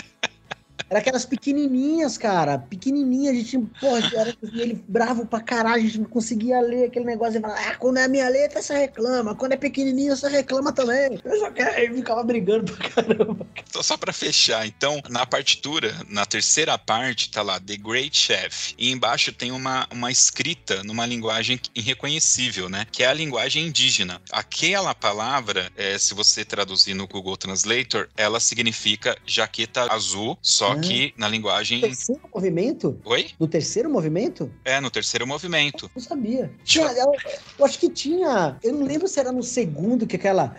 Era aquelas pequenininhas, cara. Pequenininhas. A gente, porra, era ele bravo pra caralho. A gente não conseguia ler aquele negócio. E falava, ah, quando é minha letra, você reclama. Quando é pequenininho, você reclama também. Eu só quero. Aí ficava brigando pra caramba.
Então, só pra fechar, então, na partitura, na terceira parte, tá lá, The Great Chef. E embaixo tem uma, uma escrita numa linguagem irreconhecível, né? Que é a linguagem indígena. Aquela palavra, é, se você traduzir no Google Translator, ela significa jaqueta azul, só aqui na linguagem.
No terceiro movimento?
Oi?
No terceiro movimento?
É, no terceiro movimento.
Eu não sabia. Tinha, eu, eu, acho que tinha. Eu não lembro se era no segundo que aquela.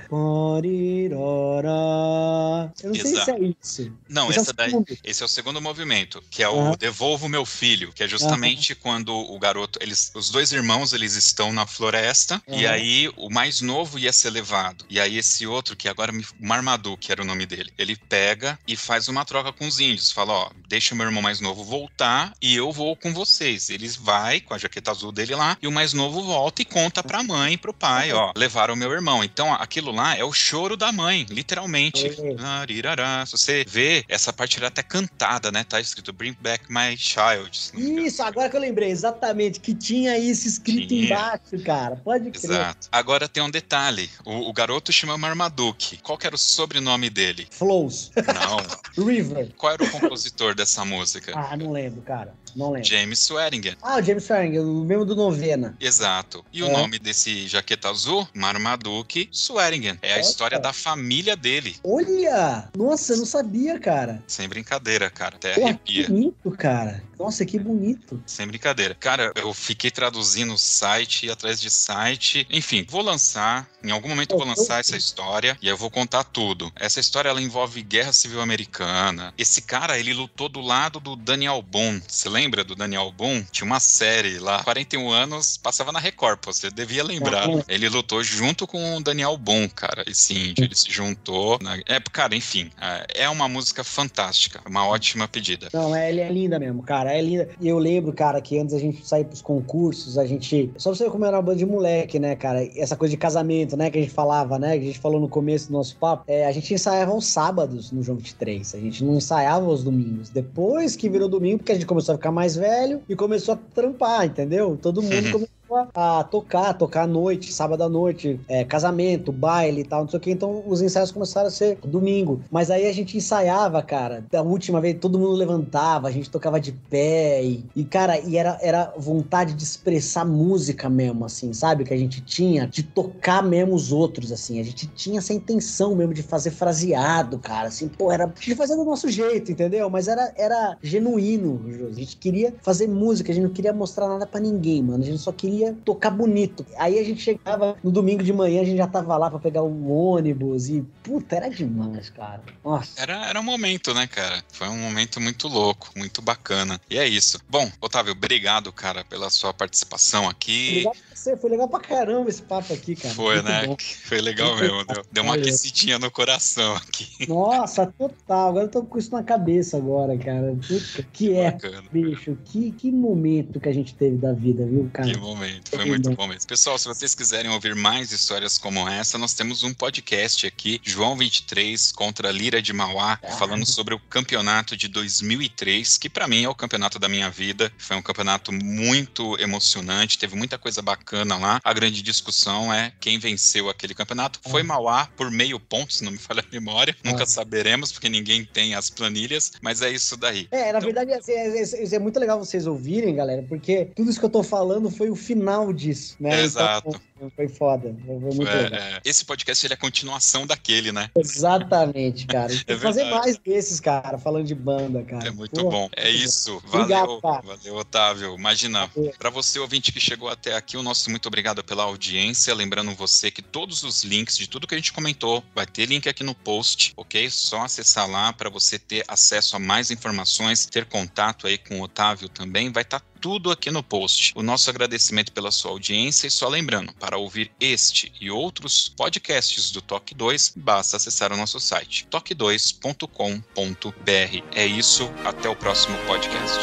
Eu não Exato. sei se é isso.
Não, esse, é daí, esse é o segundo movimento, que é o. Devolvo Meu Filho, que é justamente quando o garoto. Eles, os dois irmãos eles estão na floresta, e aí o mais novo ia ser levado. E aí esse outro, que agora me. Marmadu, que era o nome dele, ele pega e faz uma troca com os índios fala, ó, deixa o meu irmão mais novo voltar e eu vou com vocês. Eles vai com a jaqueta azul dele lá e o mais novo volta e conta pra mãe e pro pai, ó, levaram o meu irmão. Então, aquilo lá é o choro da mãe, literalmente. É. Se você vê, essa parte era até cantada, né? Tá escrito Bring Back My Child.
Isso, agora que eu lembrei, exatamente, que tinha isso escrito tinha. embaixo, cara. Pode crer. Exato.
Agora tem um detalhe. O, o garoto chama Marmaduke. Qual que era o sobrenome dele?
Flows.
Não.
River.
Qual era o compositor dessa música?
Ah, não lembro, cara. Não lembro.
James Swearingen.
Ah, o James Swearingen, o mesmo do Novena.
Exato. E é. o nome desse jaqueta azul? Marmaduke Swearingen. É a história da família dele.
Olha! Nossa, eu não sabia, cara.
Sem brincadeira, cara. Até Pô, arrepia.
Que bonito, cara. Nossa, que bonito.
Sem brincadeira. Cara, eu fiquei traduzindo site atrás de site. Enfim, vou lançar. Em algum momento eu vou lançar essa história e eu vou contar tudo. Essa história ela envolve Guerra Civil Americana. Esse cara, ele lutou do lado do Daniel Boone. Você lembra do Daniel Boone? Tinha uma série lá, 41 anos, passava na Record, você devia lembrar. Ele lutou junto com o Daniel Boone, cara, esse índio. Ele se juntou. Na... É, cara, enfim, é, é uma música fantástica, uma ótima pedida.
Não, é, é linda mesmo, cara, é linda. E eu lembro, cara, que antes a gente sair pros concursos, a gente. Só você ver como era uma banda de moleque, né, cara? Essa coisa de casamento, né, que a gente falava, né, que a gente falou no começo do nosso papo. É, a gente ensaiava aos sábados no João 23. A gente não ensaiava aos domingos. Depois que virou domingo, porque a gente começou a ficar mais velho e começou a trampar, entendeu? Todo mundo começou a tocar, tocar à noite, sábado à noite, é, casamento, baile e tal, não sei o que. Então os ensaios começaram a ser domingo. Mas aí a gente ensaiava, cara. Da última vez todo mundo levantava, a gente tocava de pé e, e cara, e era, era vontade de expressar música mesmo, assim, sabe? Que a gente tinha, de tocar mesmo os outros, assim. A gente tinha essa intenção mesmo de fazer fraseado, cara, assim, pô, era de fazer do nosso jeito, entendeu? Mas era, era genuíno, A gente queria fazer música, a gente não queria mostrar nada para ninguém, mano. A gente só queria tocar bonito. Aí a gente chegava no domingo de manhã, a gente já tava lá para pegar um ônibus e, puta, era demais, cara. Nossa.
Era, era um momento, né, cara? Foi um momento muito louco, muito bacana. E é isso. Bom, Otávio, obrigado, cara, pela sua participação aqui.
Obrigado você, foi legal pra caramba esse papo aqui, cara.
Foi, muito né? Bom. Foi legal mesmo. Deu, deu uma aquecidinha no coração aqui.
Nossa, total. Agora eu tô com isso na cabeça agora, cara. Puta, que é, bicho. Que, que momento que a gente teve da vida, viu, cara?
Que momento. Foi muito bom mesmo. Pessoal, se vocês quiserem ouvir mais histórias como essa, nós temos um podcast aqui, João 23 contra Lira de Mauá, ah. falando sobre o campeonato de 2003, que para mim é o campeonato da minha vida. Foi um campeonato muito emocionante, teve muita coisa bacana bacana lá. A grande discussão é quem venceu aquele campeonato. Foi é. Mauá por meio ponto, se não me falha a memória. É. Nunca saberemos, porque ninguém tem as planilhas, mas é isso daí.
É, na então... verdade, assim, é, é, é, muito legal vocês ouvirem, galera, porque tudo isso que eu tô falando foi o final disso, né?
Exato. Então,
foi foda. Foi muito é,
é, esse podcast ele é a continuação daquele, né?
Exatamente, cara. Tem que fazer mais desses, cara, falando de banda, cara.
É muito Pô, bom. É isso. Valeu, obrigado, valeu, Otávio. Imagina, para você ouvinte que chegou até aqui, o nosso muito obrigado pela audiência. Lembrando você que todos os links de tudo que a gente comentou vai ter link aqui no post, ok? Só acessar lá para você ter acesso a mais informações, ter contato aí com o Otávio também. Vai estar tá tudo aqui no post. O nosso agradecimento pela sua audiência e só lembrando, para ouvir este e outros podcasts do Toque 2, basta acessar o nosso site toque2.com.br. É isso, até o próximo podcast.